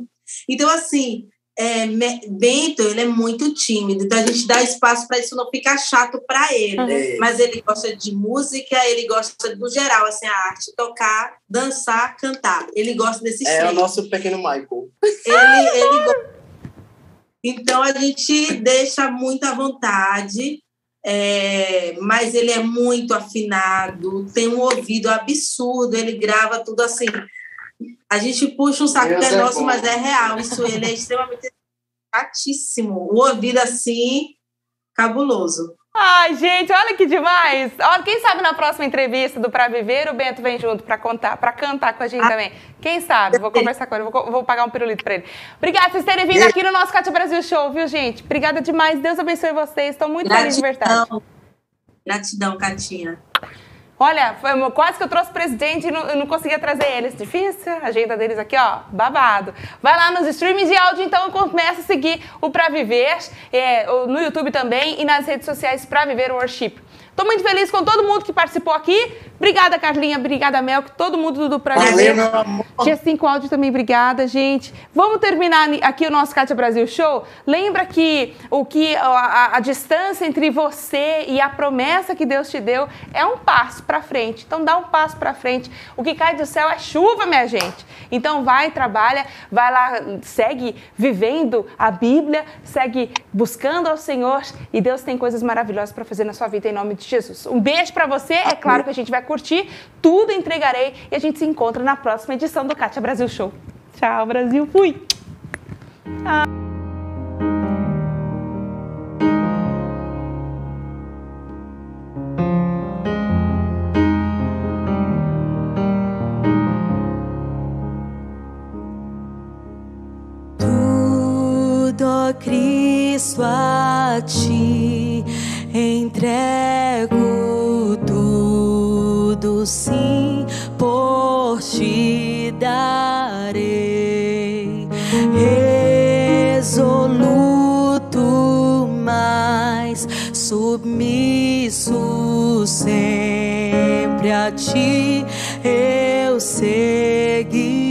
Então, assim, é, Bento, ele é muito tímido, então a gente dá espaço para isso não ficar chato para ele. Uhum. Mas ele gosta de música, ele gosta do geral, assim, a arte, tocar, dançar, cantar. Ele gosta desse É o nosso pequeno Michael. Ele, ele Então a gente deixa muito à vontade, é, mas ele é muito afinado, tem um ouvido absurdo, ele grava tudo assim a gente puxa um saco Deus que é, é nosso, bom. mas é real. Isso ele é extremamente chatíssimo. O ouvido assim, cabuloso. Ai, gente, olha que demais! Olha, quem sabe na próxima entrevista do Pra Viver, o Bento vem junto para contar, para cantar com a gente ah, também. Quem sabe? Vou conversar com ele, vou, vou pagar um pirulito para ele. Obrigada por vocês terem vindo aqui no nosso Cátia Brasil Show, viu, gente? Obrigada demais. Deus abençoe vocês. Estou muito feliz de verdade. Gratidão, Catinha. Olha, foi quase que eu trouxe presidente e não, eu não conseguia trazer eles. Difícil, a agenda deles aqui, ó, babado. Vai lá nos streamings de áudio, então, e começa a seguir o Pra Viver, é, no YouTube também e nas redes sociais Pra Viver Worship. Estou muito feliz com todo mundo que participou aqui. Obrigada, Carlinha. Obrigada, Mel. Todo mundo do Pra Valeu, meu amor. G5 Áudio também, obrigada, gente. Vamos terminar aqui o nosso Cátia Brasil Show. Lembra que o que a, a, a distância entre você e a promessa que Deus te deu é um passo para frente. Então dá um passo para frente. O que cai do céu é chuva, minha gente. Então vai, trabalha, vai lá, segue vivendo a Bíblia, segue buscando ao Senhor e Deus tem coisas maravilhosas para fazer na sua vida em nome de Jesus. Um beijo para você. É claro que a gente vai curtir tudo, entregarei e a gente se encontra na próxima edição do Kátia Brasil Show. Tchau, Brasil. Fui. Tudo, Cristo, a ti entrego tudo, sim, por ti darei. Resoluto, mais submisso sempre a ti eu seguirei.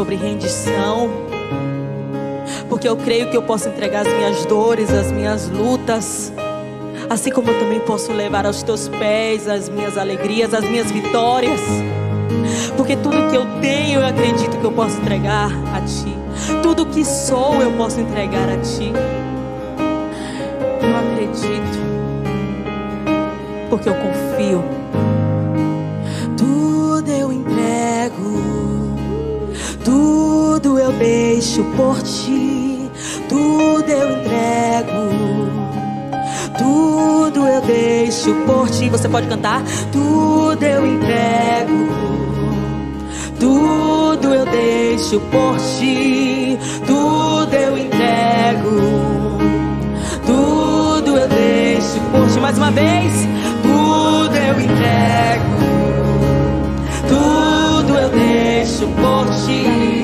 Sobre rendição porque eu creio que eu posso entregar as minhas dores, as minhas lutas, assim como eu também posso levar aos teus pés as minhas alegrias, as minhas vitórias. Porque tudo que eu tenho, eu acredito que eu posso entregar a ti. Tudo que sou, eu posso entregar a ti. Eu acredito, porque eu confio. deixo por ti, tudo eu entrego. Tudo eu deixo por ti. Você pode cantar? Tudo eu entrego. Tudo eu deixo por ti, tudo eu entrego. Tudo eu deixo por ti mais uma vez. Tudo eu entrego. Tudo eu deixo por ti.